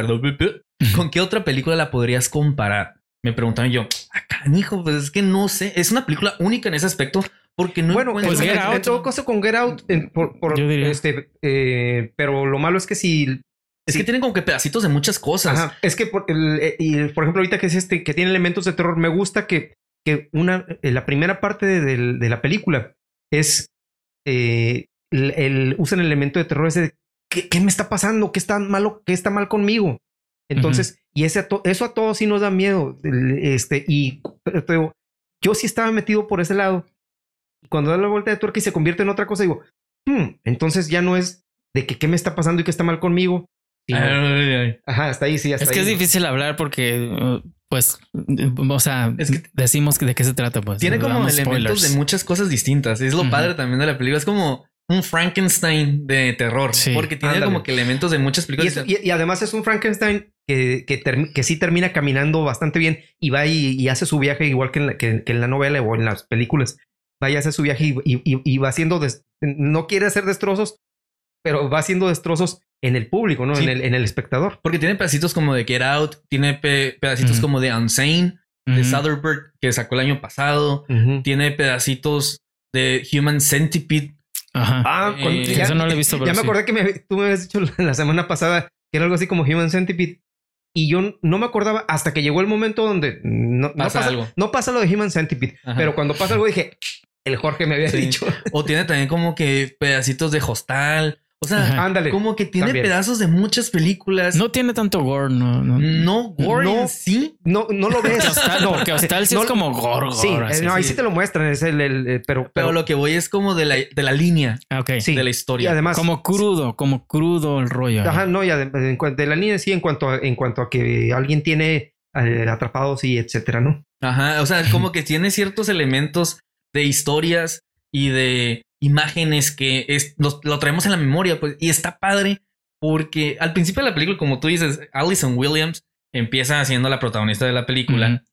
Speaker 2: con qué otra película la podrías comparar? Me preguntaron yo, acá, ah, hijo, pues es que no sé, es una película única en ese aspecto porque no
Speaker 3: bueno, pues Get Out. En todo caso con Get Out, por, este, eh, pero lo malo es que si
Speaker 2: es que tienen como que pedacitos de muchas cosas. Ajá.
Speaker 3: Es que, por, eh, y por ejemplo, ahorita que es este, que tiene elementos de terror, me gusta que, que una, eh, la primera parte de, la película es, el, usan el elemento de terror ese de, ¿qué, me está pasando? ¿Qué está malo? ¿Qué está mal conmigo? Entonces, y ese eso a todos sí nos da miedo. Este, y pero, yo sí estaba metido por ese lado cuando da la vuelta de tuerca y se convierte en otra cosa, digo, hmm, entonces ya no es de que qué me está pasando y qué está mal conmigo. Ajá, hasta ahí sí. Hasta
Speaker 1: es que es difícil hablar porque, uh, pues, o sea, es que decimos de qué se trata. Pues
Speaker 2: tiene como elementos de muchas cosas distintas. Es lo padre también de la película. Es como un Frankenstein de terror, porque tiene como que elementos de muchas películas.
Speaker 3: Y, además es un Frankenstein que, que, sí termina caminando bastante bien y va y, hace su viaje igual que en, la, que en la novela o en las películas vaya a hacer su viaje y, va haciendo, no quiere hacer destrozos, pero va haciendo destrozos en el público, ¿no? En, el, en el espectador.
Speaker 2: Porque tiene pedacitos como de Get Out, tiene pedacitos como de Unsane, de Sotherbird, que sacó el año pasado, tiene pedacitos de Human Centipede.
Speaker 1: Ajá. Ah,
Speaker 3: eh, eso no lo he visto. Pero ya me acordé que tú me habías dicho la semana pasada que era algo así como Human Centipede. Y yo no me acordaba hasta que llegó el momento donde no pasa, algo. No pasa lo de Human Centipede, pero cuando pasa algo dije, el Jorge me había dicho.
Speaker 2: O tiene también como que pedacitos de hostal. O sea, ándale. Como que tiene pedazos de muchas películas.
Speaker 1: No tiene tanto gore, no.
Speaker 2: No, no gore no, sí.
Speaker 3: No, no lo ves.
Speaker 1: no, que Hostal sí es como gore,
Speaker 3: Sí, no, ahí sí. te lo muestran. Es el, el, pero,
Speaker 2: pero, lo que voy es como de la, de la línea.
Speaker 1: Ah, ok.
Speaker 2: Sí. De la historia.
Speaker 1: Y además. Como crudo, como crudo el rollo.
Speaker 3: Ajá, no, y además, de la línea sí, en cuanto a, en cuanto a que alguien tiene eh, atrapados y etcétera, ¿no?
Speaker 2: Ajá. O sea, como que tiene ciertos elementos de historias y de imágenes que es, lo, traemos en la memoria, pues, y está padre porque al principio de la película, como tú dices, Alison Williams empieza siendo la protagonista de la película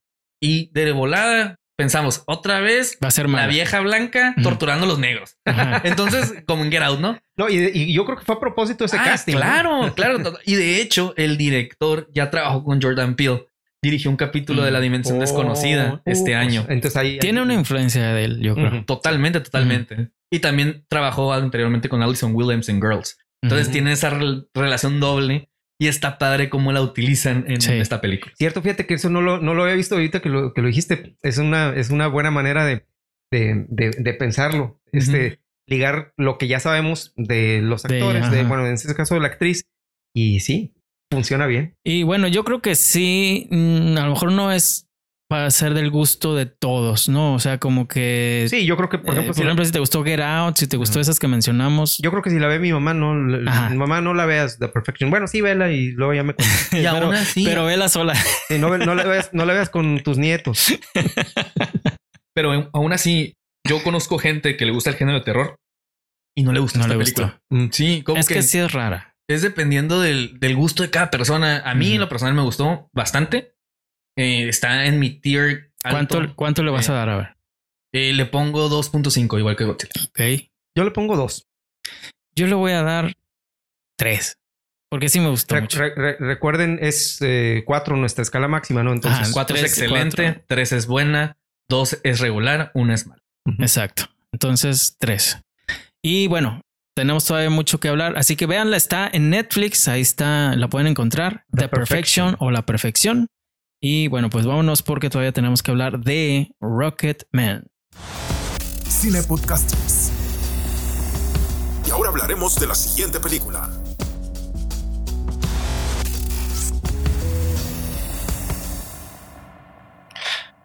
Speaker 2: y de volada pensamos otra vez
Speaker 1: va a ser
Speaker 2: la vieja blanca torturando a los negros. Entonces, como en Get Out, ¿no?
Speaker 3: No, y, yo creo que fue a propósito ese ah, casting.
Speaker 2: Claro, claro. Y de hecho, el director ya trabajó con Jordan Peele dirigió un capítulo de La Dimensión Desconocida oh, este uh, año.
Speaker 3: Entonces ahí
Speaker 1: tiene una influencia de él, yo creo.
Speaker 2: Totalmente, totalmente. Y también trabajó anteriormente con Alison Williams en Girls. Entonces tiene esa relación doble y está padre cómo la utilizan en esta película.
Speaker 3: Cierto, fíjate que eso no lo, no lo había visto ahorita que lo, que lo dijiste. Es una, es una buena manera de, de, pensarlo. Este, ligar lo que ya sabemos de los actores, de, bueno, en este caso de la actriz. Y sí, funciona bien.
Speaker 1: Y bueno, yo creo que sí, mm, a lo mejor no es para ser del gusto de todos, ¿no? O sea, como que...
Speaker 3: Sí, yo creo que, por ejemplo...
Speaker 1: por ejemplo, si te gustó Get Out, si te gustó esas que mencionamos...
Speaker 3: Yo creo que si la ve mi mamá, no... Mi mamá no la veas The Perfection. Bueno, sí, vela y luego ya me...
Speaker 1: y pero, aún así... Pero vela sola.
Speaker 3: no, no, la veas, no la veas con tus nietos.
Speaker 2: pero aún así, yo conozco gente que le gusta el género de terror y no le gusta
Speaker 1: no le película.
Speaker 2: Mm, sí,
Speaker 1: como es que sí es rara
Speaker 2: es dependiendo del, gusto de cada persona. A mí, en lo personal, me gustó bastante. Eh, está en mi tier.
Speaker 1: ¿Cuánto, ¿Cuánto le vas a dar a ver?
Speaker 2: Eh, le pongo 2.5, igual que Godzilla.
Speaker 1: Ok.
Speaker 3: Yo le pongo 2.
Speaker 1: Yo le voy a dar 3. Porque sí me gustó. mucho.
Speaker 3: recuerden, es 4 eh, nuestra escala máxima, ¿no?
Speaker 2: Entonces, 4 es excelente, 3 es buena, 2 es regular, 1 es mal.
Speaker 1: Exacto. Entonces, 3. Y bueno, tenemos todavía mucho que hablar, así que véanla, está en Netflix, ahí está, la pueden encontrar, The, Perfection. o La Perfección. Y bueno, pues vámonos porque todavía tenemos que hablar de Rocket Man.
Speaker 4: Cine Podcasters. Y ahora hablaremos de la siguiente película.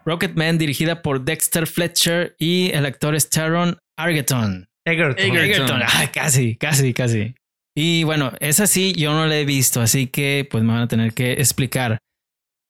Speaker 1: Rocket Man, dirigida por Dexter Fletcher y el actor es Taron Argeton.
Speaker 3: Egerton.
Speaker 1: casi, casi, casi. Y bueno, esa sí yo no la he visto, así que pues me van a tener que explicar.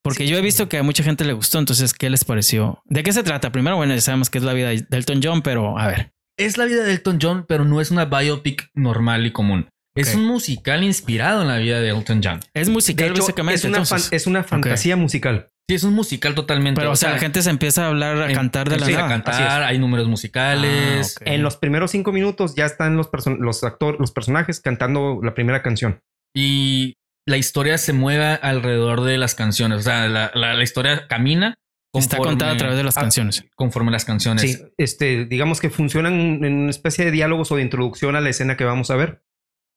Speaker 1: Porque yo he visto que a mucha gente le gustó, entonces, ¿qué les pareció? ¿De qué se trata? Primero, bueno, ya sabemos que es la vida de Elton John, pero a ver.
Speaker 2: Es la vida de Elton John, pero no es una biopic normal y común. Es un musical inspirado en la vida de Elton John.
Speaker 1: Es musical,
Speaker 3: básicamente. Es una, fantasía musical.
Speaker 2: Sí, es un musical totalmente.
Speaker 1: Pero, o, sea, la gente se empieza a hablar, a cantar de la
Speaker 2: nada. a cantar, hay números musicales.
Speaker 3: Ah, en los primeros cinco minutos ya están los, los actores, los personajes cantando la primera canción.
Speaker 2: Y la historia se mueve alrededor de las canciones. O sea, la, historia camina.
Speaker 1: Está contada a través de las canciones.
Speaker 2: Conforme las canciones.
Speaker 3: Sí, este, digamos que funcionan en una especie de diálogos o de introducción a la escena que vamos a ver.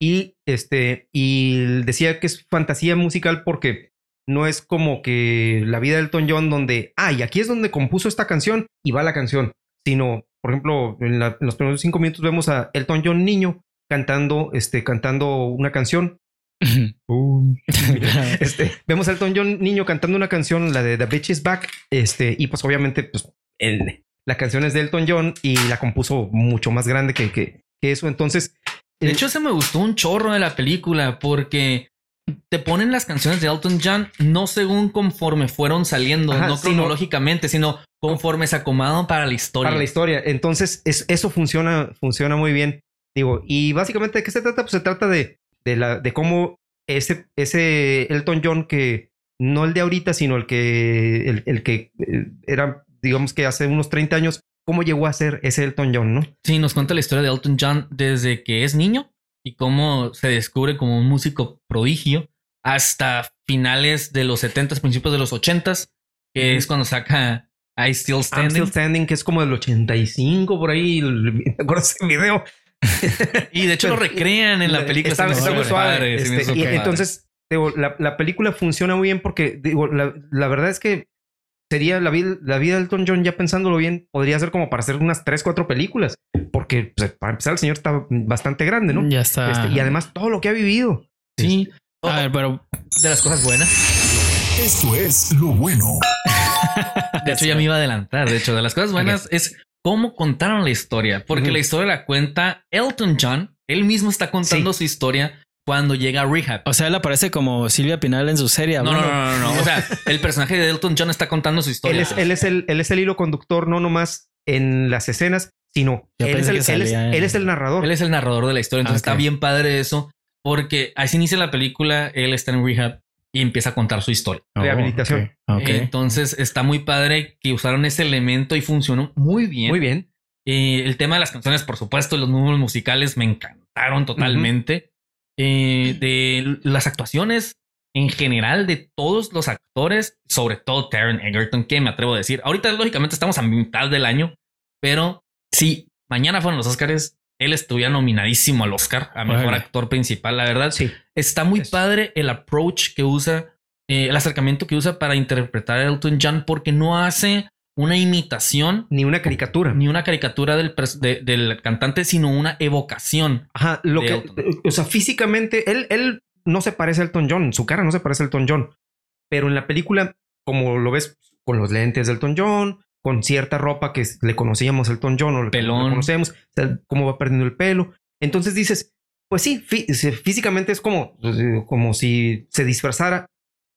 Speaker 3: Y este, y decía que es fantasía musical porque no es como que la vida de Elton John donde, ah, y aquí es donde compuso esta canción y va la canción, sino, por ejemplo, en, los primeros cinco minutos vemos a Elton John niño cantando, este, cantando una canción. este, vemos a Elton John niño cantando una canción, la de The Bitch is Back, este, y pues obviamente, pues, la canción es de Elton John y la compuso mucho más grande que, que, eso. Entonces,
Speaker 2: de hecho, se me gustó un chorro de la película porque te ponen las canciones de Elton John no según conforme fueron saliendo, no cronológicamente, sino, conforme se acomodan para la historia.
Speaker 3: Para la historia. Entonces, eso funciona, funciona muy bien. Digo, y básicamente, ¿de qué se trata? Pues se trata de, de, la, de cómo ese, ese Elton John que no el de ahorita, sino el que, el, el que eh, era, digamos que hace unos 30 años, cómo llegó a ser ese Elton John, ¿no?
Speaker 2: Sí, nos cuenta la historia de Elton John desde que es niño y cómo se descubre como un músico prodigio hasta finales de los 70s, principios de los 80s, que es cuando saca I Still Standing.
Speaker 3: I'm Still Standing, que es como del 85 por ahí. Me acuerdo ese video.
Speaker 2: y de hecho lo recrean en la película.
Speaker 3: Está, muy suave. Este, y entonces, digo, la, la, película funciona muy bien porque digo, la, la verdad es que sería la vida, la vida de Elton John, ya pensándolo bien, podría ser como para hacer unas 3, 4 películas. Porque pues, para empezar, el señor está bastante grande, ¿no?
Speaker 1: Ya está.
Speaker 3: Este, y además todo lo que ha vivido.
Speaker 2: Sí.
Speaker 1: A ver, pero
Speaker 2: de las cosas buenas.
Speaker 4: Esto es lo bueno.
Speaker 2: De hecho, ya me iba a adelantar. De hecho, de las cosas buenas es cómo contaron la historia, porque la historia la cuenta Elton John. Él mismo está contando su historia cuando llega a Rehab.
Speaker 1: O sea, él aparece como Silvia Pinal en su serie.
Speaker 2: No, no, no, no, no, O sea, el personaje de Elton John está contando su historia.
Speaker 3: Él es, él es, el, él es el hilo conductor, no nomás en las escenas, sino él es, el, él, es, él es, el, narrador.
Speaker 2: Él es el narrador de la historia. Entonces está bien padre eso, porque así inicia la película. Él está en Rehab y empieza a contar su historia.
Speaker 3: Oh, Rehabilitación.
Speaker 2: Entonces está muy padre que usaron ese elemento y funcionó muy bien.
Speaker 3: Muy bien.
Speaker 2: Eh, el tema de las canciones, por supuesto, los números musicales me encantaron totalmente. Eh, de las actuaciones en general de todos los actores, sobre todo Taron Egerton, que me atrevo a decir. Ahorita, lógicamente, estamos a mitad del año, pero si mañana fueron los Oscars, él estuviera nominadísimo al Oscar a mejor actor principal. La verdad,
Speaker 3: sí.
Speaker 2: está muy padre el approach que usa, eh, el acercamiento que usa para interpretar a Elton John, porque no hace una imitación.
Speaker 3: Ni una caricatura.
Speaker 2: Ni una caricatura del, del cantante, sino una evocación.
Speaker 3: Ajá, lo que, o sea, físicamente, él, él no se parece a Elton John, su cara no se parece a Elton John, pero en la película, como lo ves con los lentes de Elton John, con cierta ropa que le conocíamos a Elton John o le, conocemos, cómo va perdiendo el pelo. Entonces dices, pues sí, físicamente es como, pues, como si se disfrazara,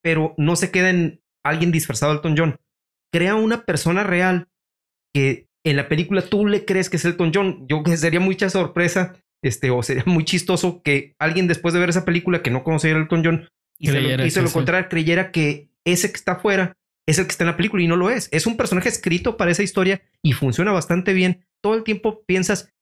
Speaker 3: pero no se queda en alguien disfrazado de Elton John crea una persona real que en la película tú le crees que es Elton John. Yo que sería mucha sorpresa, este, o sería muy chistoso que alguien después de ver esa película que no conocía a Elton John y se lo, contrario, creyera que ese que está afuera es el que está en la película y no lo es. Es un personaje escrito para esa historia y funciona bastante bien. Todo el tiempo piensas,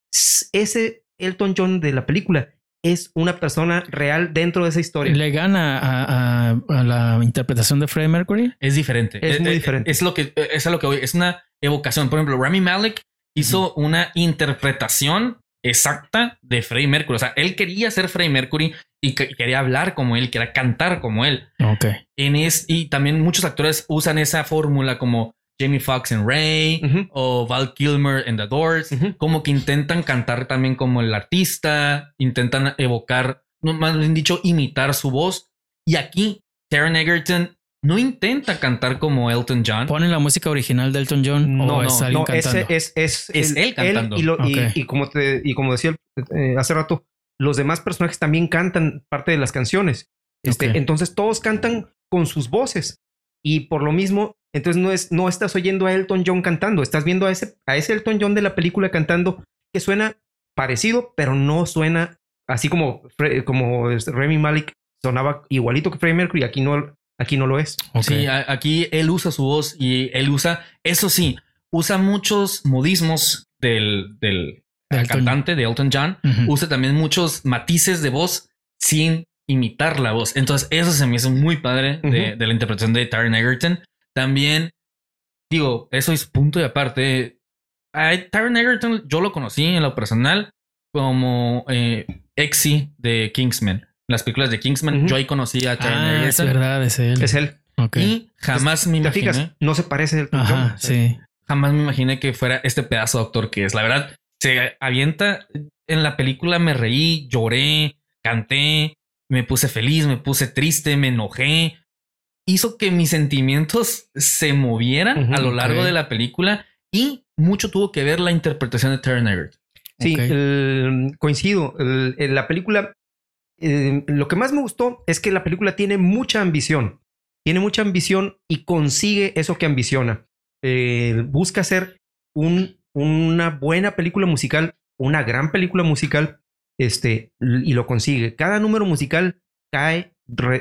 Speaker 3: ese Elton John de la película es una persona real dentro de esa historia.
Speaker 1: ¿Le gana a, la interpretación de Freddie Mercury?
Speaker 2: Es diferente.
Speaker 3: Es, muy diferente.
Speaker 2: Es lo que es a lo que voy. Es una evocación. Por ejemplo, Rami Malek hizo una interpretación exacta de Freddie Mercury. O sea, él quería ser Freddie Mercury y, quería hablar como él, quería cantar como él.
Speaker 1: Ok.
Speaker 2: En es, y también muchos actores usan esa fórmula como Jamie Foxx en Ray o Val Kilmer en The Doors, como que intentan cantar también como el artista, intentan evocar, no, más bien dicho, imitar su voz. Y aquí, Taron Egerton no intenta cantar como Elton John.
Speaker 1: ¿Ponen la música original de Elton John
Speaker 3: no,
Speaker 1: o es alguien cantando?
Speaker 3: es, es,
Speaker 2: es él cantando.
Speaker 3: y, como te, y como decía eh, hace rato, los demás personajes también cantan parte de las canciones. Este, Entonces todos cantan con sus voces. Y por lo mismo, entonces no, es, no estás oyendo a Elton John cantando, estás viendo a ese, a ese Elton John de la película cantando que suena parecido, pero no suena así como, como Remy Malik sonaba igualito que Freddie Mercury. Aquí no, aquí no lo es.
Speaker 2: Sí, aquí él usa su voz y él usa, eso sí, usa muchos modismos del, del, cantante de Elton John. Usa también muchos matices de voz sin imitar la voz. Entonces, eso se me hizo muy padre de, la interpretación de Taron Egerton. También, digo, eso es punto y aparte. Taron Egerton yo lo conocí en lo personal como eh, Exy de Kingsman. Las películas de Kingsman, yo ahí conocí a Taron ah,
Speaker 1: Es verdad, es él.
Speaker 3: Es él.
Speaker 2: Y jamás me imaginé.
Speaker 3: no se parece al
Speaker 1: Ajá, sí.
Speaker 2: Jamás me imaginé que fuera este pedazo de actor que es. La verdad, se avienta. En la película me reí, lloré, canté, me puse feliz, me puse triste, me enojé. Hizo que mis sentimientos se movieran a lo largo de la película y mucho tuvo que ver la interpretación de Turner.
Speaker 3: Sí, coincido. en la película, eh, lo que más me gustó es que la película tiene mucha ambición. Tiene mucha ambición y consigue eso que ambiciona. Eh, busca ser un, una buena película musical, una gran película musical este, y lo consigue. Cada número musical cae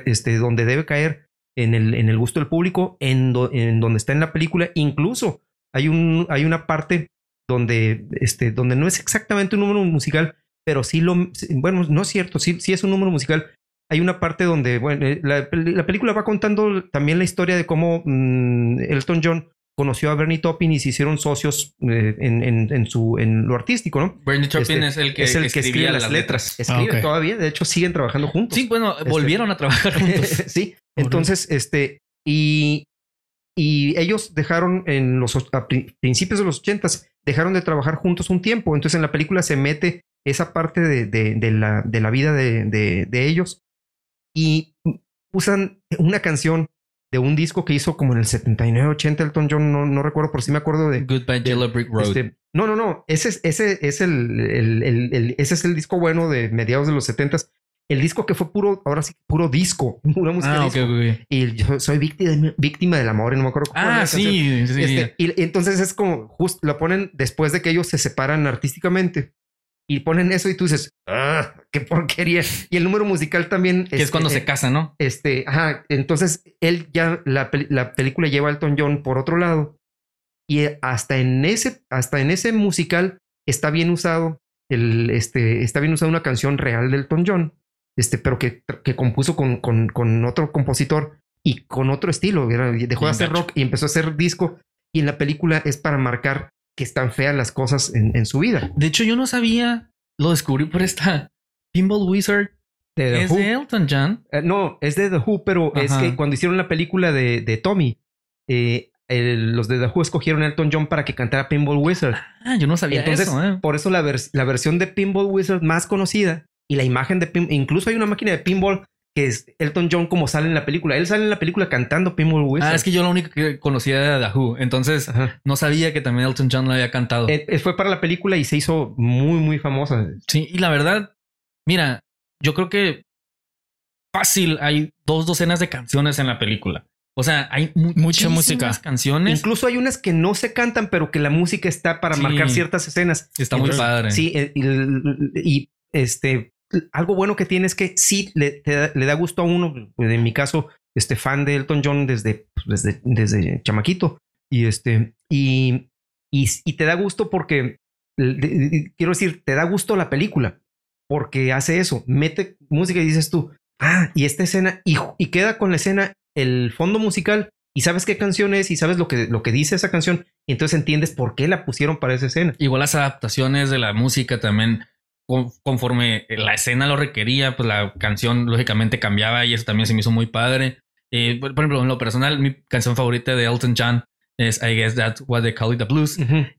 Speaker 3: este, donde debe caer en el, en el gusto del público, en, en, donde está en la película. Incluso hay, un, hay una parte donde, este, donde no es exactamente un número musical, pero sí lo, bueno, no es cierto, sí, sí es un número musical. Hay una parte donde, bueno, eh, la, película va contando también la historia de cómo mm, Elton John conoció a Bernie Taupin y se hicieron socios eh, en, en, su, en lo artístico, ¿no?
Speaker 2: Bernie Taupin este, es el que, es el que escribe las letras.
Speaker 3: Escribe ah, todavía, de hecho siguen trabajando juntos.
Speaker 2: Sí, bueno, este, volvieron a trabajar juntos.
Speaker 3: sí, entonces, este, y, y ellos dejaron en los a principios de los ochentas, dejaron de trabajar juntos un tiempo. Entonces en la película se mete esa parte de, de, la, de la, vida de, de, ellos y usan una canción de un disco que hizo como en el 79, 80 Elton John, no, no recuerdo, por si me acuerdo de...
Speaker 2: Goodbye Yellow Brick Road. Este,
Speaker 3: no, no, no, ese, ese es el, el, el, ese es el disco bueno de mediados de los 70 el disco que fue puro, ahora sí, puro disco, pura música. Ah, disco. Y yo soy víctima, víctima del amor, y no me acuerdo
Speaker 2: cómo Ah, sí, sí.
Speaker 3: Este, y entonces es como, justo lo ponen después de que ellos se separan artísticamente y ponen eso y tú dices, ah, qué porquería. Y el número musical también.
Speaker 2: Que es cuando se casa, ¿no?
Speaker 3: Este, ajá. Entonces él ya, la, la película lleva a Elton John por otro lado y hasta en ese, hasta en ese musical está bien usado el, este, está bien usada una canción real del Elton John este, pero que, que compuso con, con, con, otro compositor y con otro estilo. Dejó de hacer rock y empezó a hacer disco. Y en la película es para marcar que están feas las cosas en, en su vida.
Speaker 2: De hecho, yo no sabía, lo descubrí por esta Pinball Wizard. De ¿Es de Elton John?
Speaker 3: Eh, no, es de The Who, pero es que cuando hicieron la película de, de Tommy, eh, los de The Who escogieron a Elton John para que cantara Pinball Wizard.
Speaker 2: Ah, yo no sabía Entonces, eso. Eh.
Speaker 3: Por eso la, la versión de Pinball Wizard más conocida y la imagen de pinball, incluso hay una máquina de pinball que es Elton John como sale en la película. Él sale en la película cantando Pinball Wizard.
Speaker 2: Ah, es que yo lo único que conocía era The Who. Entonces no sabía que también Elton John lo había cantado.
Speaker 3: Eh, eh, fue para la película y se hizo muy, muy famosa.
Speaker 2: Sí, y la verdad, mira, yo creo que fácil hay dos docenas de canciones en la película. O sea, hay mucha música. canciones.
Speaker 3: Incluso hay unas que no se cantan, pero que la música está para marcar ciertas escenas.
Speaker 2: Está muy padre.
Speaker 3: Sí, eh, y este, algo bueno que tiene es que sí le, da gusto a uno, en mi caso, este fan de Elton John desde, pues, desde, desde chamaquito. Y este, y, y, te da gusto porque, quiero decir, te da gusto la película, porque hace eso, mete música y dices tú, ah, y esta escena, y, queda con la escena el fondo musical, y sabes qué canción es, y sabes lo que, lo que dice esa canción, entonces entiendes por qué la pusieron para esa escena.
Speaker 2: Igual las adaptaciones de la música también conforme la escena lo requería, pues la canción lógicamente cambiaba y eso también se me hizo muy padre. Eh, por ejemplo, en lo personal, mi canción favorita de Elton John es I Guess That's What They Call It the Blues.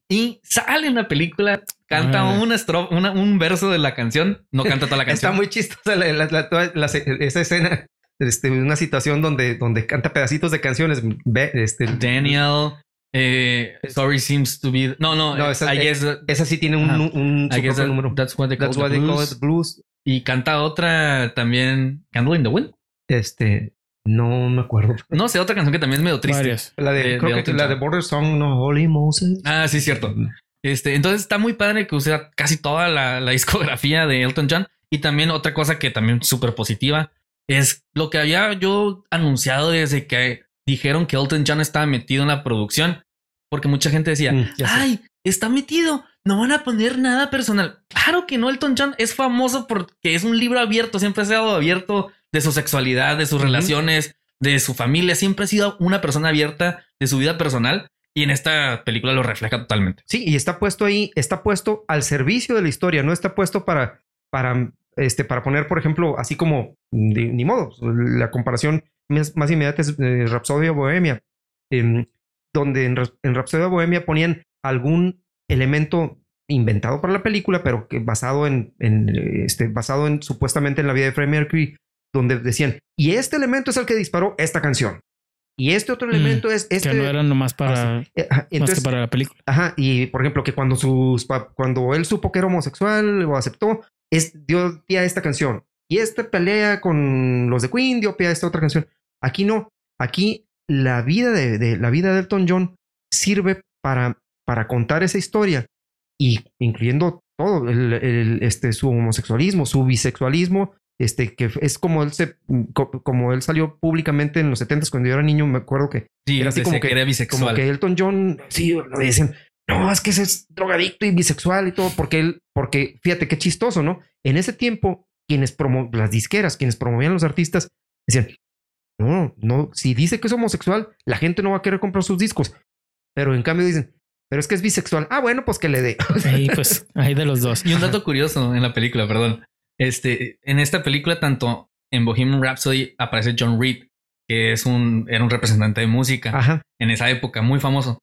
Speaker 2: Y sale en la película, canta ah. una un verso de la canción, no canta toda la canción.
Speaker 3: Está muy chistosa esa escena. Este, una situación donde, donde canta pedacitos de canciones. Este,
Speaker 2: Daniel, eh, sorry seems to be. No, no, no
Speaker 3: esa, I guess, esa sí tiene un, un,
Speaker 2: un número. That's what they call, the blues. blues. Y canta otra también, Candle in the Wind.
Speaker 3: Este, no me acuerdo.
Speaker 2: No sé, otra canción que también es medio triste.
Speaker 3: La de, creo que la de Border Song, no, Holy Moses.
Speaker 2: Ah, sí, cierto. Este, entonces está muy padre que usa casi toda la, la discografía de Elton John. Y también otra cosa que también súper positiva es lo que había yo anunciado desde que dijeron que Elton John estaba metido en la producción, porque mucha gente decía, mm, ay, está metido, no van a poner nada personal. Claro que no, Elton John es famoso porque es un libro abierto, siempre ha sido abierto de su sexualidad, de sus relaciones, de su familia, siempre ha sido una persona abierta de su vida personal. Y en esta película lo refleja totalmente.
Speaker 3: Sí, y está puesto ahí, está puesto al servicio de la historia, no está puesto para, para, este, para poner, por ejemplo, así como, ni modo, la comparación más, inmediata es eh, Rapsodia Bohemia, em, donde en, en Rapsodia Bohemia ponían algún elemento inventado para la película, pero que basado en, este, basado en supuestamente en la vida de Freddie Mercury, donde decían, y este elemento es el que disparó esta canción. Y este otro mm, elemento es este.
Speaker 1: Que no era nomás para, ah, eh, más que para la película.
Speaker 3: Ajá. Y por ejemplo, que cuando sus cuando él supo que era homosexual o aceptó, es, dio pie a esta canción. Y esta pelea con los de Queen dio pie a esta otra canción. Aquí no, aquí la vida de, la vida de Elton John sirve para, para contar esa historia y incluyendo todo, el, este, su homosexualismo, su bisexualismo, este, que es como él se, como él salió públicamente en los 70 cuando yo era niño, me acuerdo que
Speaker 2: sí,
Speaker 3: era
Speaker 2: así como que, era bisexual.
Speaker 3: Como que Elton John, sí, lo dicen, no, es que ese es drogadicto y bisexual y todo, porque él, porque fíjate qué chistoso, ¿no? En ese tiempo, quienes promo las disqueras, quienes promovían los artistas, decían, no, no, si dice que es homosexual, la gente no va a querer comprar sus discos. Pero en cambio dicen, pero es que es bisexual. Ah, bueno, pues que le dé.
Speaker 1: Sí, pues hay de los dos.
Speaker 2: Y un dato curioso en la película, perdón. Este, en esta película, tanto en Bohemian Rhapsody aparece John Reed, que es un, era un representante de música en esa época, muy famoso.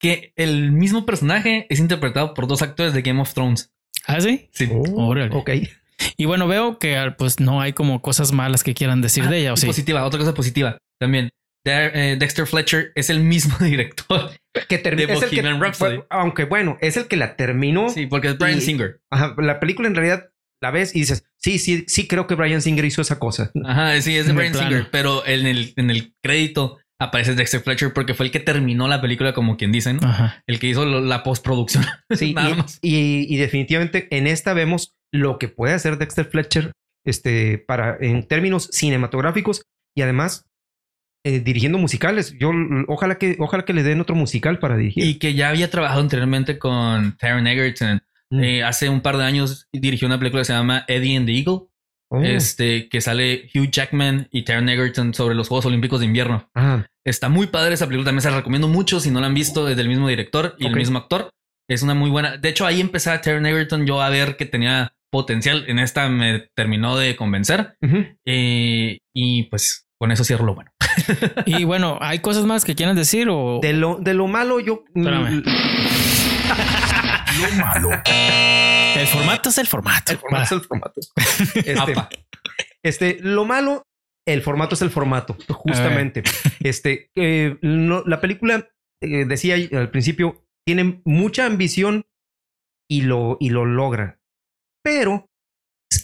Speaker 2: Que el mismo personaje es interpretado por dos actores de Game of Thrones.
Speaker 1: ¿Ah, sí?
Speaker 2: Sí.
Speaker 3: Oh, ok.
Speaker 1: Y bueno, veo que pues no hay como cosas malas que quieran decir de ella, ¿o sí?
Speaker 2: Positiva, otra cosa positiva también. Eh, Dexter Fletcher es el mismo director
Speaker 3: que terminó de Bohemian Rhapsody. Aunque bueno, es el que la terminó.
Speaker 2: Sí, porque es Brian Singer.
Speaker 3: Ajá, la película en realidad la ves y dices, sí, sí, sí creo que Brian Singer hizo esa cosa.
Speaker 2: Ajá, sí, es de Brian Singer, pero en el, en el crédito aparece Dexter Fletcher porque fue el que terminó la película, como quien dice, ¿no? El que hizo la postproducción.
Speaker 3: Sí, y, definitivamente en esta vemos lo que puede hacer Dexter Fletcher este, para, en términos cinematográficos y además eh, dirigiendo musicales. Yo ojalá que, ojalá que le den otro musical para dirigir.
Speaker 2: Y que ya había trabajado anteriormente con Taron Egerton. Mm. Eh, hace un par de años dirigió una película que se llama Eddie and the Eagle. Oh. Este, que sale Hugh Jackman y Taron Egerton sobre los Juegos Olímpicos de Invierno. Está muy padre esa película, también se la recomiendo mucho si no la han visto, es del mismo director y el mismo actor. Es una muy buena. De hecho, ahí empecé a Taron Egerton yo a ver que tenía potencial. En esta me terminó de convencer. Eh, y pues con eso cierro lo bueno.
Speaker 1: y bueno, ¿hay cosas más que quieran decir o...?
Speaker 3: De lo, de lo malo yo...
Speaker 1: Espérame. lo malo. El formato es el formato.
Speaker 3: El formato es el formato. Este, este, lo malo, el formato es el formato, justamente. Este, eh, la película, eh, decía al principio, tiene mucha ambición y lo, y lo logra. Pero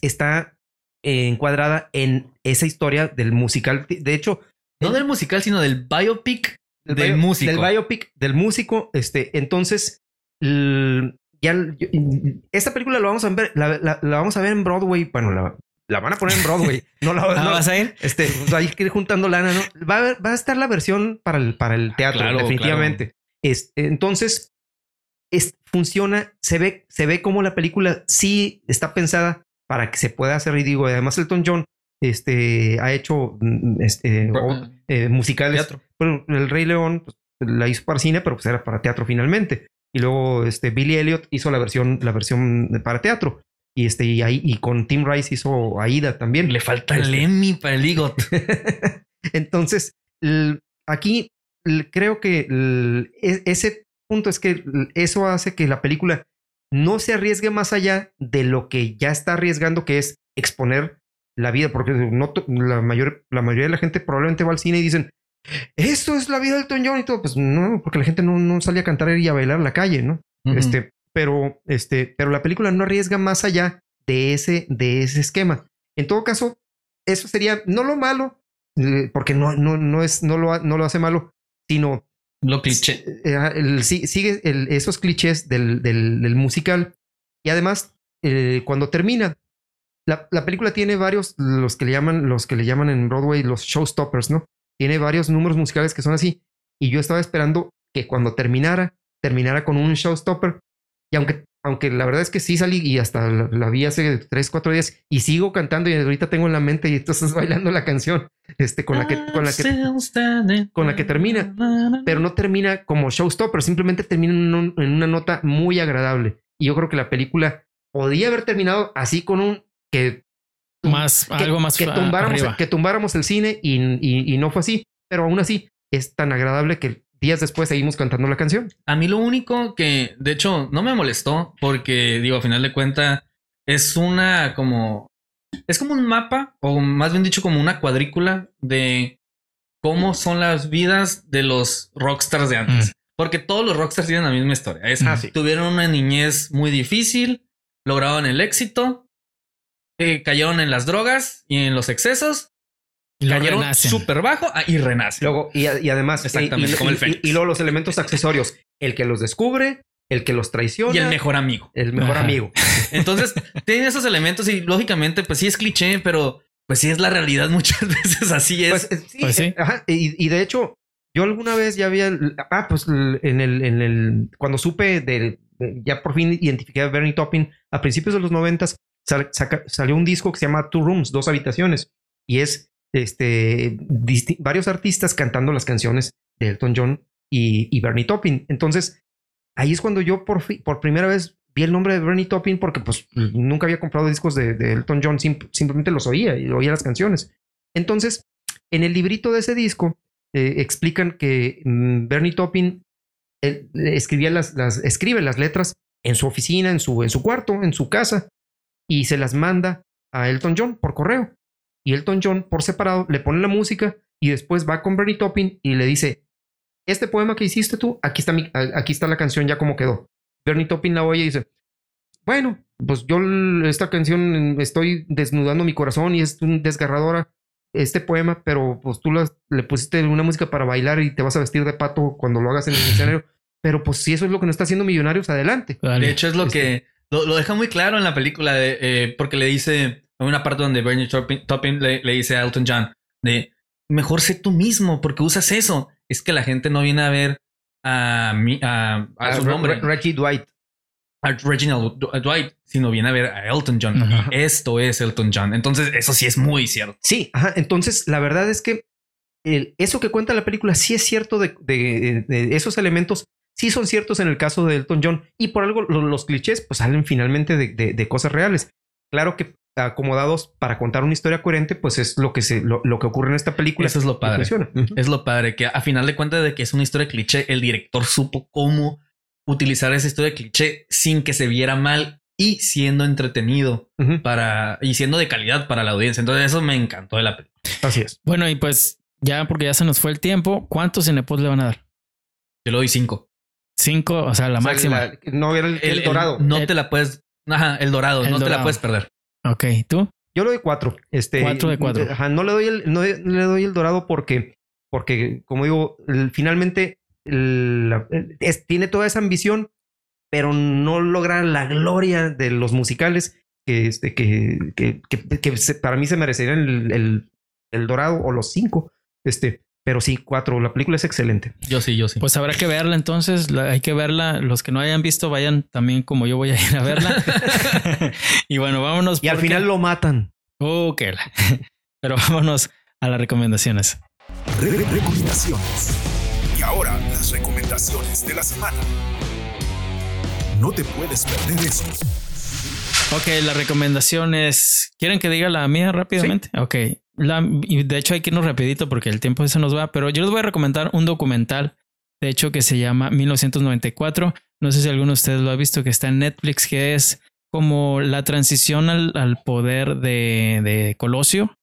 Speaker 3: está encuadrada en esa historia del musical. De hecho,
Speaker 2: no del musical, sino del biopic del, músico.
Speaker 3: Del biopic del músico. Este, entonces, ya esta película la vamos a ver, la, vamos a ver en Broadway. Bueno, la, van a poner en Broadway.
Speaker 1: No la, vas a ir.
Speaker 3: Este, pues, hay que ir juntando lana, ¿no? Va a, va a estar la versión para el, para el teatro, definitivamente. Es, entonces, es, funciona, se ve, se ve como la película sí está pensada para que se pueda hacer. Y digo, además Elton John este, ha hecho mm, este, eh, musicales. Bueno, el Rey León pues, la hizo para cine, pero pues era para teatro finalmente. Y luego este, Billy Elliot hizo la versión, la versión para teatro. Y, este, y, ahí, y con Tim Rice hizo Aida también.
Speaker 2: Le falta el este Emmy para el Ligot.
Speaker 3: Entonces, aquí creo que e, ese punto es que eso hace que la película no se arriesgue más allá de lo que ya está arriesgando, que es exponer la vida, porque no, la, mayor, la mayoría de la gente probablemente va al cine y dicen, esto es la vida del Elton John y todo. Pues no, porque la gente no, no salía a cantar y a bailar en la calle, ¿no? Este, pero, este, pero la película no arriesga más allá de ese, de ese esquema. En todo caso, eso sería no lo malo, eh, porque no, no, no es, no lo, no lo hace malo, sino
Speaker 2: lo cliché.
Speaker 3: Eh, sigue esos clichés del, del, musical. Y además, eh, cuando termina, la, la, película tiene varios, los que le llaman, los que le llaman en Broadway los showstoppers, ¿no? Tiene varios números musicales que son así. Y yo estaba esperando que cuando terminara, terminara con un showstopper. Y aunque aunque la verdad es que sí salí y hasta la, vi hace tres, cuatro días y sigo cantando y ahorita tengo en la mente y estás bailando la canción este, con, la que, con, la que, con la que termina, pero no termina como showstopper, simplemente termina en, una nota muy agradable. Y yo creo que la película podía haber terminado así con un que
Speaker 1: más algo más
Speaker 3: que tumbáramos, que tumbáramos el cine y, y no fue así, pero aún así es tan agradable que días después seguimos cantando la canción.
Speaker 2: A mí lo único que, de hecho, no me molestó porque, digo, a final de cuenta, es una como... Es como un mapa, o más bien dicho, como una cuadrícula de cómo son las vidas de los rockstars de antes. Mm. Porque todos los rockstars tienen la misma historia. Es, ah, Tuvieron una niñez muy difícil, lograron el éxito, eh, cayeron en las drogas y en los excesos y cayeron súper bajo ah, y renace.
Speaker 3: Luego, y, además,
Speaker 2: Exactamente,
Speaker 3: y,
Speaker 2: como el
Speaker 3: y, luego los elementos accesorios. El que los descubre, el que los traiciona.
Speaker 2: Y el mejor amigo.
Speaker 3: El mejor amigo.
Speaker 2: Entonces, tienen esos elementos y lógicamente, pues sí es cliché, pero pues sí es la realidad muchas veces así es.
Speaker 3: Pues, eh, sí, pues sí. Eh, ajá, y, de hecho, Yo alguna vez ya había, ah, pues en el, en el, cuando supe de, ya por fin identifiqué a Bernie Topping, a principios de los noventas salió un disco que se llama Two Rooms, dos habitaciones, y es este, varios artistas cantando las canciones de Elton John y, Bernie Topping. Entonces, ahí es cuando yo por, primera vez vi el nombre de Bernie Topping porque pues nunca había comprado discos de, Elton John, simplemente los oía y oía las canciones. Entonces, en el librito de ese disco eh, explican que mm, Bernie Topping escribía las, las, escribe las letras en su oficina, en su, en su cuarto, en su casa, y se las manda a Elton John por correo. Y Elton John, por separado, le pone la música y después va con Bernie Topping y le dice, este poema que hiciste tú, aquí está, mi, aquí está la canción ya como quedó. Bernie Topping la oye y dice, bueno, pues yo esta canción estoy desnudando mi corazón y es un desgarradora este poema, pero pues tú le pusiste una música para bailar y te vas a vestir de pato cuando lo hagas en el escenario. Pero pues si eso es lo que nos está haciendo Millonarios, adelante.
Speaker 2: De hecho es lo este que lo, deja muy claro en la película de, eh, porque le dice en una parte donde Bernie Topping, le, dice a Elton John de mejor sé tú mismo porque usas eso. Es que la gente no viene a ver a, mi, a, su nombre.
Speaker 3: Reggie Dwight.
Speaker 2: A Reginald Dwight, sino viene a ver a Elton John. Esto es Elton John. Entonces, eso sí es muy cierto.
Speaker 3: Sí, ajá. Entonces, la verdad es que eso que cuenta la película sí es cierto de, esos elementos, sí son ciertos en el caso de Elton John. Y por algo los, clichés pues salen finalmente de, cosas reales. Claro que acomodados para contar una historia coherente, pues es lo que se lo, que ocurre en esta película.
Speaker 2: Eso es lo padre. Es lo padre que a final de cuentas de que es una historia cliché, el director supo cómo utilizar esa historia cliché sin que se viera mal y siendo entretenido para y siendo de calidad para la audiencia. Entonces eso me encantó de la película.
Speaker 3: Así es.
Speaker 1: Bueno, y pues ya porque ya se nos fue el tiempo, ¿cuántos Cinepod le van a dar?
Speaker 2: Yo le doy cinco.
Speaker 1: Cinco, o sea, la máxima.
Speaker 3: no era el, dorado.
Speaker 2: no te la puedes. Ajá, el dorado, no te la puedes perder.
Speaker 1: Ok, ¿tú?
Speaker 3: Yo le doy cuatro. Este,
Speaker 1: cuatro de cuatro.
Speaker 3: Ajá, no le doy el, no le doy el dorado porque, porque como digo, finalmente tiene toda esa ambición, pero no logra la gloria de los musicales que, este, que, que, que, para mí se merecerían el, el, dorado o los cinco. Este, pero sí, cuatro. La película es excelente.
Speaker 2: Yo sí, yo sí.
Speaker 1: Pues habrá que verla entonces. hay que verla. Los que no hayan visto, vayan también como yo voy a ir a verla. y bueno, vámonos.
Speaker 3: Y al final lo matan.
Speaker 1: Ok. Pero vámonos a las recomendaciones.
Speaker 4: recomendaciones. Y ahora las recomendaciones de la semana. No te puedes perder eso.
Speaker 1: Ok, las recomendaciones. ¿Quieren que diga la mía rápidamente? Ok. De hecho hay que irnos rapidito porque el tiempo se nos va, pero yo les voy a recomendar un documental, de hecho, que se llama 1994. No sé si alguno de ustedes lo ha visto, que está en Netflix, que es como la transición al, poder de, de, Colosio.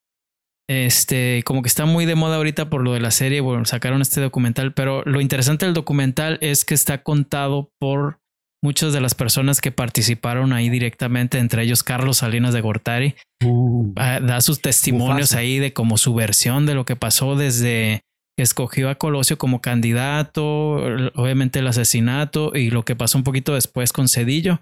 Speaker 1: Este, como que está muy de moda ahorita por lo de la serie, bueno, sacaron este documental, pero lo interesante del documental es que está contado por muchas de las personas que participaron ahí directamente, entre ellos Carlos Salinas de Gortari, uh. ah, da sus testimonios ahí de como su versión de lo que pasó desde que escogió a Colosio como candidato, obviamente el asesinato y lo que pasó un poquito después con Cedillo.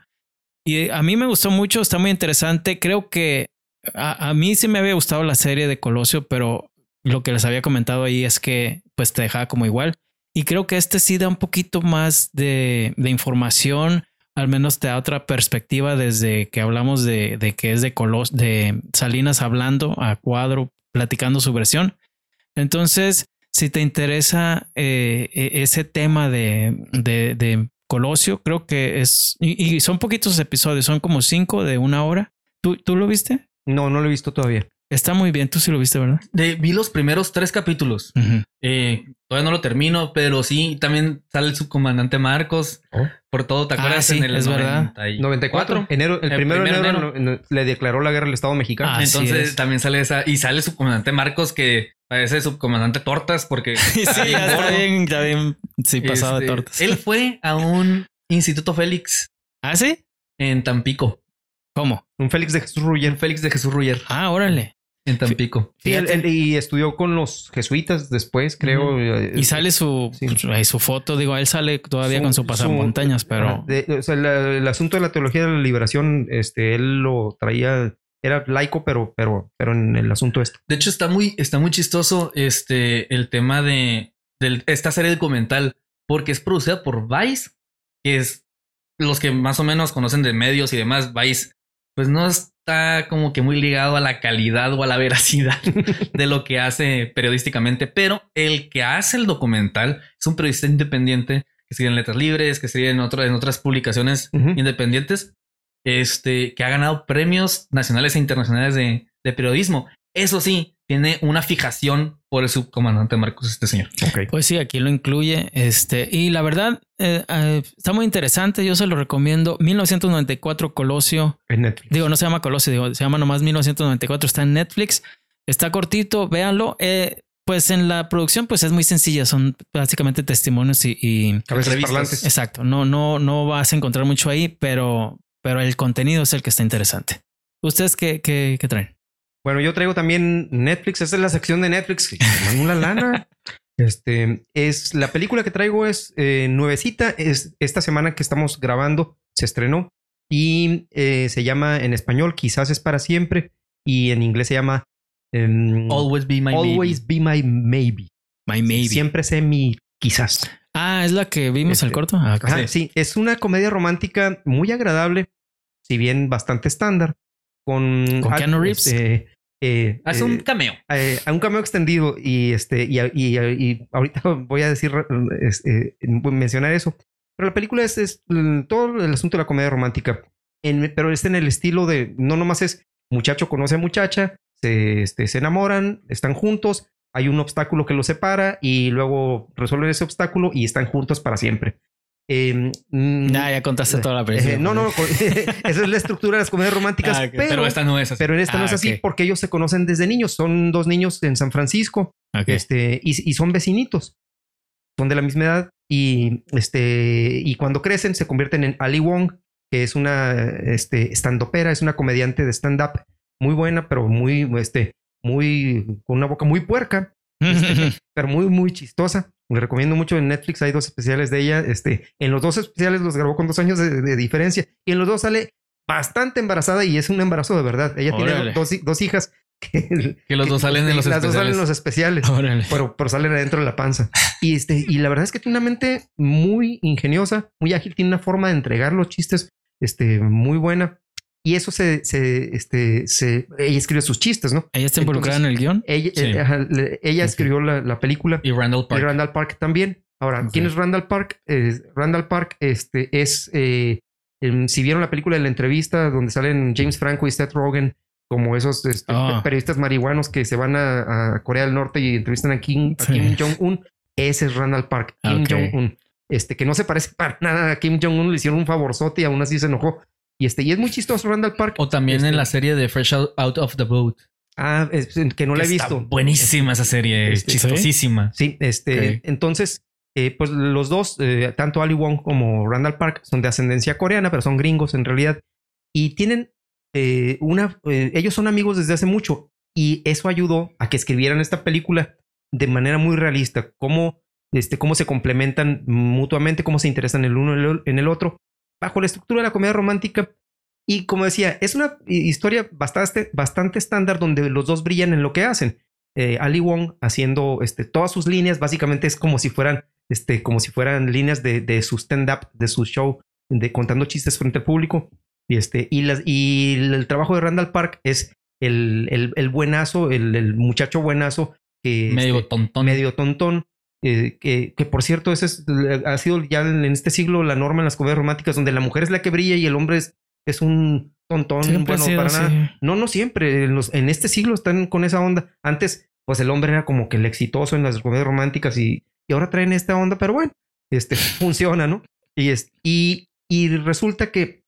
Speaker 1: Y a mí me gustó mucho, está muy interesante. Creo que a, a mí sí me había gustado la serie de Colosio, pero lo que les había comentado ahí es que pues te dejaba como igual. Y creo que este sí da un poquito más de, información, al menos te da otra perspectiva desde que hablamos de, que es de, Colos, de Salinas hablando a cuadro, platicando su versión. Entonces, si te interesa eh, e, ese tema de, Colosio, creo que es, y, son poquitos episodios, son como cinco de una hora. ¿Tú, ¿Tú lo viste?
Speaker 3: No, no lo he visto todavía.
Speaker 1: Está muy bien, tú sí lo viste, ¿verdad?
Speaker 2: vi los primeros tres capítulos. Eh, todavía no lo termino, pero sí, también sale el subcomandante Marcos. Oh. Por todo, ¿te acuerdas?
Speaker 1: Ah, en el es verdad.
Speaker 3: 94. Enero, el, primero, de enero, le declaró la guerra al Estado mexicano.
Speaker 2: Ah, Entonces también sale esa. Y sale el subcomandante Marcos que parece subcomandante Tortas porque.
Speaker 1: sí, está bien, está bien. Sí, pasaba de este, tortas.
Speaker 2: Él fue a un Instituto Félix.
Speaker 1: ¿Ah, sí?
Speaker 2: En Tampico.
Speaker 1: ¿Cómo?
Speaker 3: Un Félix de Jesús Ruyer.
Speaker 2: Félix de Jesús Ruyer.
Speaker 1: Ah, órale.
Speaker 2: En Tampico.
Speaker 3: y estudió con los jesuitas después, creo.
Speaker 1: Eh, y sale su, su foto, digo, él sale todavía con su pasamontañas, pero...
Speaker 3: o sea, el asunto de la teología de la liberación, este, él lo traía, era laico, pero, pero, pero en el asunto este.
Speaker 2: De hecho, está muy, está muy chistoso este, el tema de de esta serie documental, porque es producida por Vice, que es los que más o menos conocen de medios y demás, Vice, pues no está como que muy ligado a la calidad o a la veracidad de lo que hace periodísticamente, pero el que hace el documental es un periodista independiente que sigue en Letras Libres, que sigue en, en otras publicaciones independientes, este, que ha ganado premios nacionales e internacionales de, de periodismo. Eso sí, tiene una fijación por el subcomandante Marcos, este señor.
Speaker 1: Pues sí, aquí lo incluye. Este, y la verdad, eh, eh, está muy interesante. Yo se lo recomiendo. 1994 Colosio.
Speaker 3: En Netflix.
Speaker 1: Digo, no se llama Colosio, digo, se llama nomás 1994. Está en Netflix. Está cortito, véanlo. Eh, pues en la producción, pues es muy sencilla. Son básicamente testimonios y, y
Speaker 3: parlantes.
Speaker 1: Exacto. No, no, no vas a encontrar mucho ahí, pero, pero el contenido es el que está interesante. ¿Ustedes qué, qué, qué traen?
Speaker 3: Bueno, yo traigo también Netflix. Esta es la sección de Netflix. Una lana. Este es la película que traigo es eh, nuevecita. Es esta semana que estamos grabando se estrenó y eh, se llama en español Quizás es para siempre y en inglés se llama
Speaker 2: em, Always Be My
Speaker 3: Always Be My Maybe.
Speaker 1: My Maybe.
Speaker 3: Siempre sé mi quizás.
Speaker 1: Ah, es la que vimos el este, corto. Ah,
Speaker 3: sí, es una comedia romántica muy agradable, si bien bastante estándar, con,
Speaker 1: ¿Con Keanu Reeves. Este,
Speaker 2: eh, Hace un eh, cameo.
Speaker 3: Eh, un cameo extendido y este y, y, ahorita voy a decir este, mencionar eso. Pero la película es, es, todo el asunto de la comedia romántica, pero está en el estilo de no nomás es muchacho conoce a muchacha, se, este, se enamoran, están juntos, hay un obstáculo que los separa y luego resuelven ese obstáculo y están juntos para siempre.
Speaker 1: Eh, ya contaste toda la eh, película.
Speaker 3: no, no, esa es la estructura de las comedias románticas. Ah,
Speaker 2: pero, esta no es así.
Speaker 3: Pero en esta no es ah, así porque ellos se conocen desde niños. Son dos niños en San Francisco este, y, son vecinitos. Son de la misma edad y, este, y cuando crecen se convierten en Ali Wong, que es una este, stand-upera, es una comediante de stand-up muy buena, pero muy, este, muy, con una boca muy puerca, este, pero muy, muy chistosa. Le recomiendo mucho en Netflix, hay dos especiales de ella. Este, en los dos especiales los grabó con dos años de, diferencia y en los dos sale bastante embarazada y es un embarazo de verdad. Ella tiene dos, dos, hijas
Speaker 2: que, los dos salen en los
Speaker 3: las especiales. dos salen en los especiales, pero, pero, salen adentro de la panza. Y este, y la verdad es que tiene una mente muy ingeniosa, muy ágil, tiene una forma de entregar los chistes, este, muy buena. Y eso se, se, este, se, ella escribe sus chistes, ¿no?
Speaker 1: ¿Ella está involucrada en el guion?
Speaker 3: Ella, eh, ella escribió la, la, película.
Speaker 2: Y Randall Park.
Speaker 3: Y Randall Park también. Ahora, ¿quién es Randall Park? Randall Park este, es, eh, si vieron la película de la entrevista donde salen James Franco y Seth Rogen como esos este, ah. periodistas marihuanos que se van a, Corea del Norte y entrevistan a Kim, Kim Jong-un, ese es Randall Park, Kim Jong-un. Este, que no se parece para nada a Kim Jong-un, le hicieron un favorzote y aún así se enojó. Y este, y es muy chistoso Randall Park.
Speaker 2: O también en
Speaker 3: este
Speaker 2: la serie de Fresh Out, of the Boat.
Speaker 3: Ah, que no la he visto.
Speaker 2: buenísima esa serie, este, chistosísima.
Speaker 3: Sí, este, entonces, eh, pues los dos, eh, tanto Ali Wong como Randall Park, son de ascendencia coreana, pero son gringos en realidad. Y tienen eh, una, ellos son amigos desde hace mucho. Y eso ayudó a que escribieran esta película de manera muy realista. Cómo, este, cómo se complementan mutuamente, cómo se interesan el uno en el otro bajo la estructura de la comedia romántica. Y como decía, es una historia bastante, bastante estándar donde los dos brillan en lo que hacen. Eh, Ali Wong haciendo este, todas sus líneas, básicamente es como si fueran, este, como si fueran líneas de, de su stand-up, de su show, de contando chistes frente al público. Y, este, y, las, y el trabajo de Randall Park es el, el, buenazo, el, muchacho buenazo que
Speaker 2: medio este, tontón.
Speaker 3: Medio tontón eh, que, que, por cierto, ese es, ha sido ya en este siglo la norma en las comedias románticas, donde la mujer es la que brilla y el hombre es, es un tontón, bueno, para nada. No, no siempre. En, los, en este siglo están con esa onda. Antes, pues el hombre era como que el exitoso en las comedias románticas y, y ahora traen esta onda, pero bueno, este funciona, ¿no? Y, es, y, y resulta que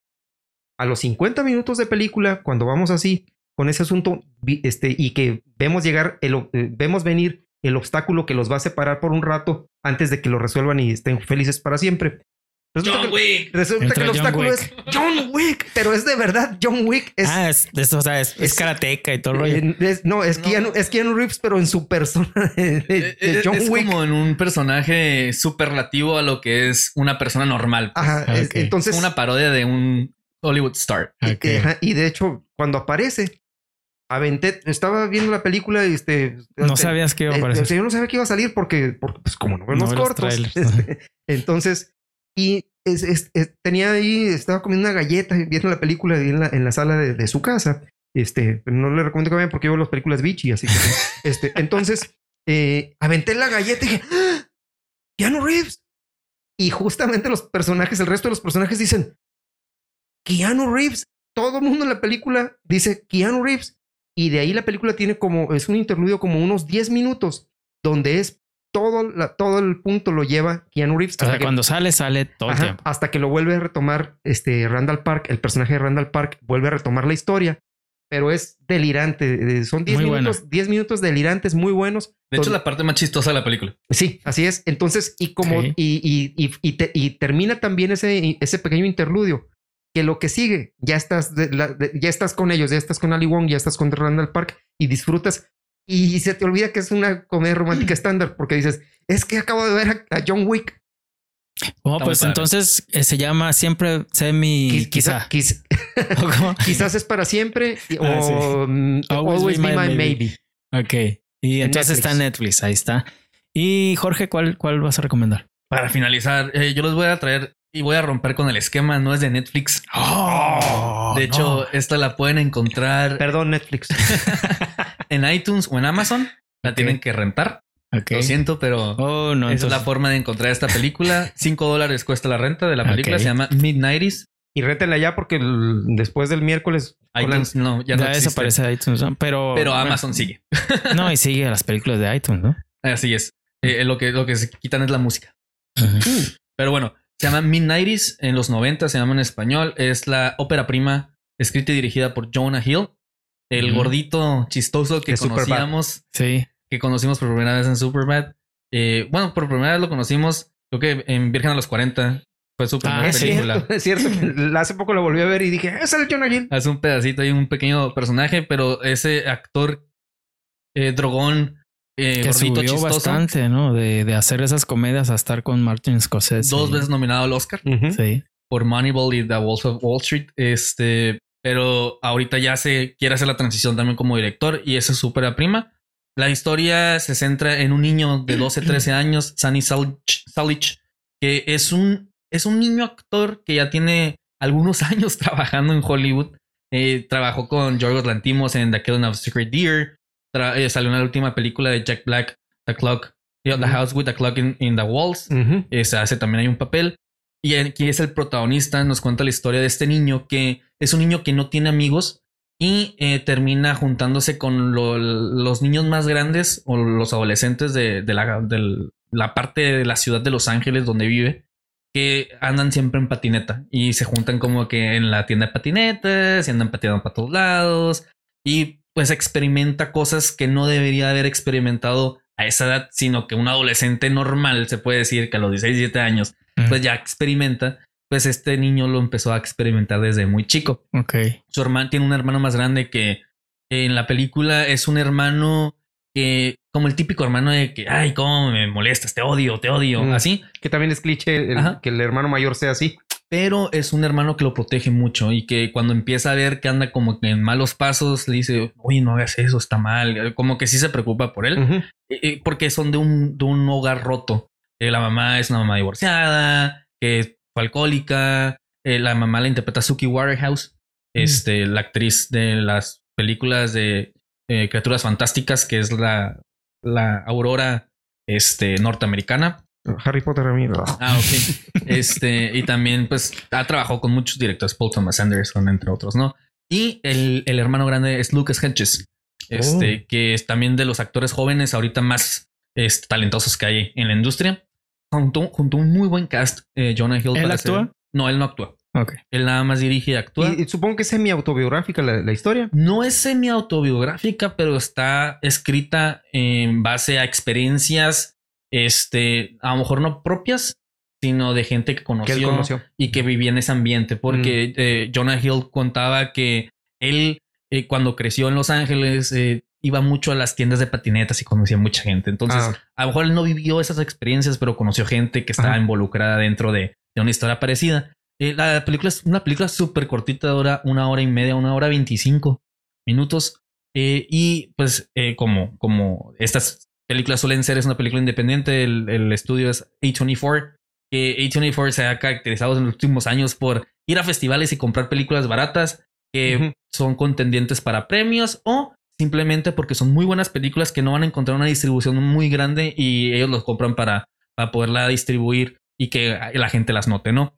Speaker 3: a los 50 minutos de película, cuando vamos así con ese asunto, este, y que vemos llegar, el, eh, vemos venir el obstáculo que los va a separar por un rato antes de que lo resuelvan y estén felices para siempre.
Speaker 2: Resulta John
Speaker 3: que,
Speaker 2: Wick.
Speaker 3: Resulta que el obstáculo es John Wick, pero es de verdad John Wick. Es,
Speaker 1: ah, es, o sea, es, karateca y todo el rollo.
Speaker 3: no, es, Keanu, es Keanu Reeves, pero en su persona de,
Speaker 2: John es como en un personaje superlativo a lo que es una persona normal.
Speaker 3: Pues. Ajá, entonces.
Speaker 2: Es una parodia de un Hollywood star.
Speaker 3: Y, y de hecho, cuando aparece, aventé, estaba viendo la película y este.
Speaker 1: No
Speaker 3: este,
Speaker 1: sabías que iba a
Speaker 3: eh,
Speaker 1: aparecer.
Speaker 3: yo no sabía que iba a salir porque, porque pues como no vemos
Speaker 1: No
Speaker 3: cortos. este, entonces, y es- es- es- tenía ahí, estaba comiendo una galleta viendo la película en la, en la sala de, de su casa. Este, no le recomiendo que vayan porque yo veo las películas bichi, así que este, entonces eh, aventé la galleta y dije, ¡Ah! Keanu Reeves. Y justamente los personajes, el resto de los personajes dicen, Keanu Reeves. Todo el mundo en la película dice Keanu Reeves. Y de ahí la película tiene como, es un interludio como unos 10 minutos, donde es todo, la- todo el punto lo lleva Keanu Reeves.
Speaker 1: O sea,
Speaker 3: que-
Speaker 1: cuando sale, sale todo el tiempo.
Speaker 3: hasta que lo vuelve a retomar este Randall Park, el personaje de Randall Park vuelve a retomar la historia, pero es delirante. eh, Son 10
Speaker 1: Muy buena.
Speaker 3: minutos, 10 minutos delirantes muy buenos.
Speaker 2: De hecho, la parte más chistosa de la película.
Speaker 3: Sí, así es. Entonces, y como,
Speaker 1: Ok.
Speaker 3: y, y, y, y te- y termina también ese, ese pequeño interludio. Que lo que sigue, ya estás, de la- de- ya estás con ellos, ya estás con Ali Wong, ya estás con Randall Park y disfrutas. Y se te olvida que es una comedia romántica estándar porque dices, es que acabo de ver a, a John Wick.
Speaker 1: Oh, pues entonces eh, se llama siempre semi.
Speaker 3: Qui-
Speaker 1: quizá. ¿O
Speaker 3: quizás es para siempre y-
Speaker 1: Ah, sí.
Speaker 3: o mm, always, be, my, maybe.
Speaker 1: Ok. Y
Speaker 3: En
Speaker 1: entonces está en Netflix. Ahí está. Y Jorge, ¿cuál, cuál vas a recomendar?
Speaker 2: Para finalizar, eh, yo les voy a traer y voy a romper con el esquema. No es de Netflix.
Speaker 1: Oh,
Speaker 2: de hecho, esta la pueden encontrar
Speaker 3: Perdón, Netflix.
Speaker 2: en iTunes o en Amazon. La tienen que rentar. Lo siento, pero
Speaker 1: Oh, no.
Speaker 2: esa es la forma de encontrar esta película. Cinco dólares cuesta la renta de la película. Se llama Midnighties.
Speaker 3: y rétenla ya porque el- después del miércoles.
Speaker 2: iTunes no, ya,
Speaker 1: ya
Speaker 2: no existe.
Speaker 1: desaparece de iTunes, ¿no? pero.
Speaker 2: Pero Amazon sigue.
Speaker 1: No, y sigue las películas de iTunes, ¿no?
Speaker 2: Así es. Eh, lo, que, lo que se quitan es la música. Pero bueno, se llama Midnighties en los 90, se llama en español. Es la ópera prima escrita y dirigida por Jonah Hill, el gordito chistoso que conocíamos,
Speaker 1: Sí.
Speaker 2: que conocimos por primera vez en Superbad. Eh, bueno, por primera vez lo conocimos, creo que en Virgen a los 40. Fue su primera
Speaker 1: Ah,
Speaker 3: Es
Speaker 2: película.
Speaker 3: cierto, es cierto. que Hace poco lo volví a ver y dije, es el Jonah Hill.
Speaker 2: Hace un pedacito y un pequeño personaje, pero ese actor eh, drogón, eh,
Speaker 1: Que
Speaker 2: gordito
Speaker 1: subió
Speaker 2: chistoso,
Speaker 1: bastante, ¿no? De, de hacer esas comedias a estar con Martin Scorsese.
Speaker 2: dos veces nominado al Oscar.
Speaker 1: Sí.
Speaker 2: por Moneyball y The Wolf of Wall Street. Este, pero ahorita ya se quiere hacer la transición también como director y esa es su ópera prima. La historia se centra en un niño de 12, 13 años, Sunny Salich, Salich, que es un, es un niño actor que ya tiene algunos años trabajando en Hollywood. Eh, trabajó con Yorgos Lantimos en The Killing of Secret Deer. Eh, salió en la última película de Jack Black, The Clock, The
Speaker 3: Ujú.
Speaker 2: House with the Clock in, in the Walls.
Speaker 3: Ujú.
Speaker 2: Eh, se hace también hay un papel. Y aquí es el protagonista, nos cuenta la historia de este niño que es un niño que no tiene amigos y eh, termina juntándose con lo- los niños más grandes o los adolescentes de, de la, del- la parte de la ciudad de Los Ángeles donde vive, que andan siempre en patineta y se juntan como que en la tienda de patinetas y andan patinando para todos lados y pues experimenta cosas que no debería haber experimentado a esa edad, sino que un adolescente normal, se puede decir que a los 16, 17 años, pues ya experimenta. Pues este niño lo empezó a experimentar desde muy chico.
Speaker 1: Ok.
Speaker 2: Su hermano tiene un hermano más grande que en la película es un hermano que, como el típico hermano de que, ay, cómo me molestas, te odio, te odio,
Speaker 3: Mm.
Speaker 2: así.
Speaker 3: Que también es cliché el- que el hermano mayor sea así.
Speaker 2: Pero es un hermano que lo protege mucho y que cuando empieza a ver que anda como que en malos pasos, le dice, oye, no hagas eso, está mal. Como que sí se preocupa por él. Eh, eh, porque son de un, de un hogar roto. Eh, la mamá es una mamá divorciada, que fue alcohólica. Eh, la mamá la interpreta Suki Waterhouse, este, la actriz de las películas de eh, criaturas fantásticas, que es la, la Aurora este, norteamericana.
Speaker 3: Harry Potter a mí.
Speaker 2: Ah, ok. este, y también, pues, ha trabajado con muchos directores, Paul Thomas Anderson, entre otros, ¿no? Y el, el hermano grande es Lucas Hedges, este, que es también de los actores jóvenes ahorita más este, talentosos que hay en la industria. Junto, junto a un muy buen cast, eh, Jonah Hill.
Speaker 1: ¿Él actúa?
Speaker 2: ser- No, él no actúa.
Speaker 1: Ok.
Speaker 2: Él nada más dirige y actúa.
Speaker 3: Y, y supongo que es semi-autobiográfica la, la historia.
Speaker 2: No es semi-autobiográfica, pero está escrita en base a experiencias, este, a lo mejor no propias, sino de gente que conoció, y que vivía en ese ambiente, porque eh, Jonah Hill contaba que él, eh, cuando creció en Los Ángeles, eh, iba mucho a las tiendas de patinetas y conocía mucha gente. Entonces,
Speaker 3: Ah.
Speaker 2: a lo mejor él no vivió esas experiencias, pero conoció gente que estaba
Speaker 3: Ajá.
Speaker 2: involucrada dentro de, de una historia parecida. Eh, la película es una película súper cortita, dura una hora y media, una hora veinticinco minutos, Eh, y pues eh, como, como estas películas suelen ser, es una película independiente, el, estudio es A24, que A24 se ha caracterizado en los últimos años por ir a festivales y comprar películas baratas que son contendientes para premios o simplemente porque son muy buenas películas que no van a encontrar una distribución muy grande y ellos los compran para, para poderla distribuir y que la gente las note, ¿no?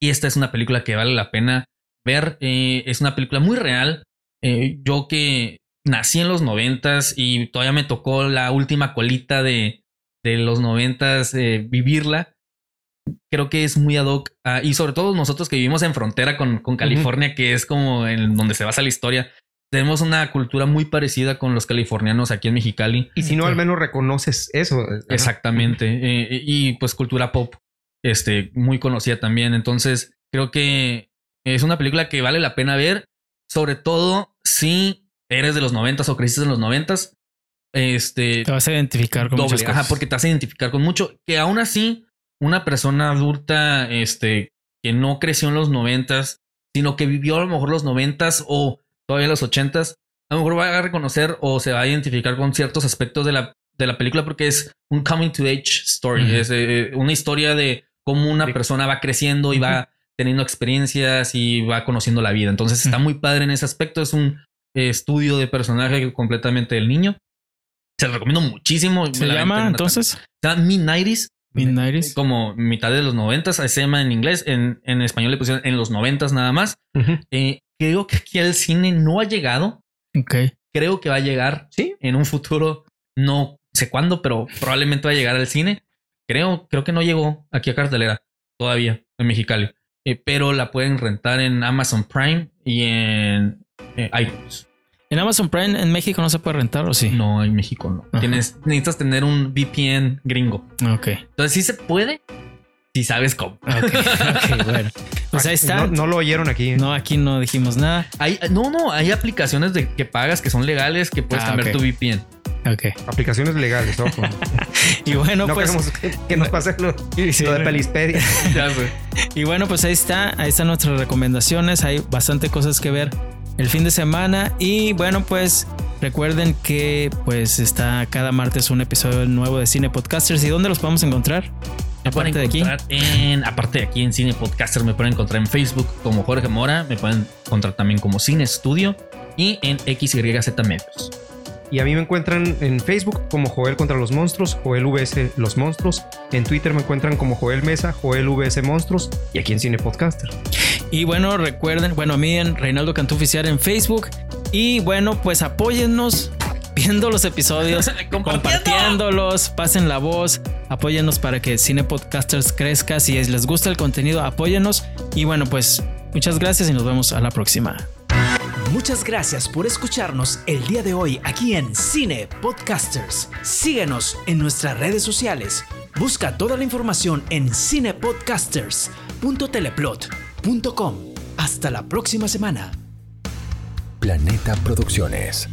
Speaker 2: Y esta es una película que vale la pena ver. Eh, es una película muy real. Eh, yo que nací en los noventas y todavía me tocó la última colita de, de los noventas eh, vivirla. Creo que es muy ad hoc. Ah, y sobre todo nosotros que vivimos en frontera con, con California, que es como en donde se basa la historia tenemos una cultura muy parecida con los californianos aquí en Mexicali.
Speaker 3: Y si no, al menos reconoces eso.
Speaker 2: Exactamente. Eh, y pues cultura pop, este, muy conocida también. Entonces, creo que es una película que vale la pena ver, sobre todo si eres de los noventas o creciste en los noventas. Este,
Speaker 1: te vas a identificar con muchas
Speaker 2: cosas. Ajá, porque te vas a identificar con mucho. Que aún así, una persona adulta, este, que no creció en los noventas, sino que vivió a lo mejor los noventas o todavía los ochentas, a lo mejor va a reconocer o se va a identificar con ciertos aspectos de la, de la película porque es un coming to age story, es eh, una historia de cómo una persona va creciendo y va teniendo experiencias y va conociendo la vida. Entonces está muy padre en ese aspecto, es un estudio de personaje completamente del niño. Se lo recomiendo muchísimo.
Speaker 1: ¿Se llama entonces?
Speaker 2: Se llama Mid-90s.
Speaker 1: Mid-90s.
Speaker 2: Como mitad de los noventas. Se llama en inglés. En, en español le pusieron en los noventas nada más. eh, creo que aquí al cine no ha llegado.
Speaker 1: Ok.
Speaker 2: Creo que va a llegar
Speaker 3: ¿Sí?
Speaker 2: en un futuro, no sé cuándo, pero probablemente va a llegar al cine. Creo, creo que no llegó aquí a cartelera todavía en Mexicali. Eh, pero la pueden rentar en Amazon Prime y en eh, iTunes.
Speaker 1: ¿En Amazon Prime en México no se puede rentar o sí?
Speaker 2: No, en México no. Tienes, necesitas tener un VPN gringo.
Speaker 1: Ok.
Speaker 2: Entonces sí se puede, si sabes cómo.
Speaker 1: Ok, bueno. Pues ahí está.
Speaker 3: No, lo oyeron aquí.
Speaker 1: No, aquí no dijimos nada.
Speaker 2: Hay, no, no, hay aplicaciones de que pagas que son legales que puedes ah, cambiar tu VPN.
Speaker 1: Ok.
Speaker 3: Aplicaciones legales, ojo.
Speaker 1: y bueno,
Speaker 3: no
Speaker 1: pues.
Speaker 3: que, nos pase lo, de Pelispedia.
Speaker 2: ya sé.
Speaker 1: Y bueno, pues ahí está. Ahí están nuestras recomendaciones. Hay bastante cosas que ver el fin de semana. Y bueno, pues recuerden que pues está cada martes un episodio nuevo de Cine Podcasters. ¿Y dónde los podemos encontrar?
Speaker 2: Me pueden encontrar en, aparte de aquí en Cine Podcaster, me pueden encontrar en Facebook como Jorge Mora, me pueden encontrar también como Cine Studio y en XYZ Medios.
Speaker 3: Y a mí me encuentran en Facebook como Joel contra los monstruos, Joel VS Los Monstruos. En Twitter me encuentran como Joel Mesa, Joel VS Monstruos. Y aquí en Cine Podcaster.
Speaker 1: Y bueno, recuerden, bueno, a mí en Reinaldo Cantú Oficial en Facebook. Y bueno, pues apóyennos viendo los episodios, compartiéndolos, pasen la voz, apóyennos para que Cine Podcasters crezca. Si les gusta el contenido, apóyennos. Y bueno, pues muchas gracias y nos vemos a la próxima.
Speaker 5: Muchas gracias por escucharnos el día de hoy aquí en Cine Podcasters. Síguenos en nuestras redes sociales. Busca toda la información en cinepodcasters.teleplot.com. Hasta la próxima semana.
Speaker 4: Planeta Producciones.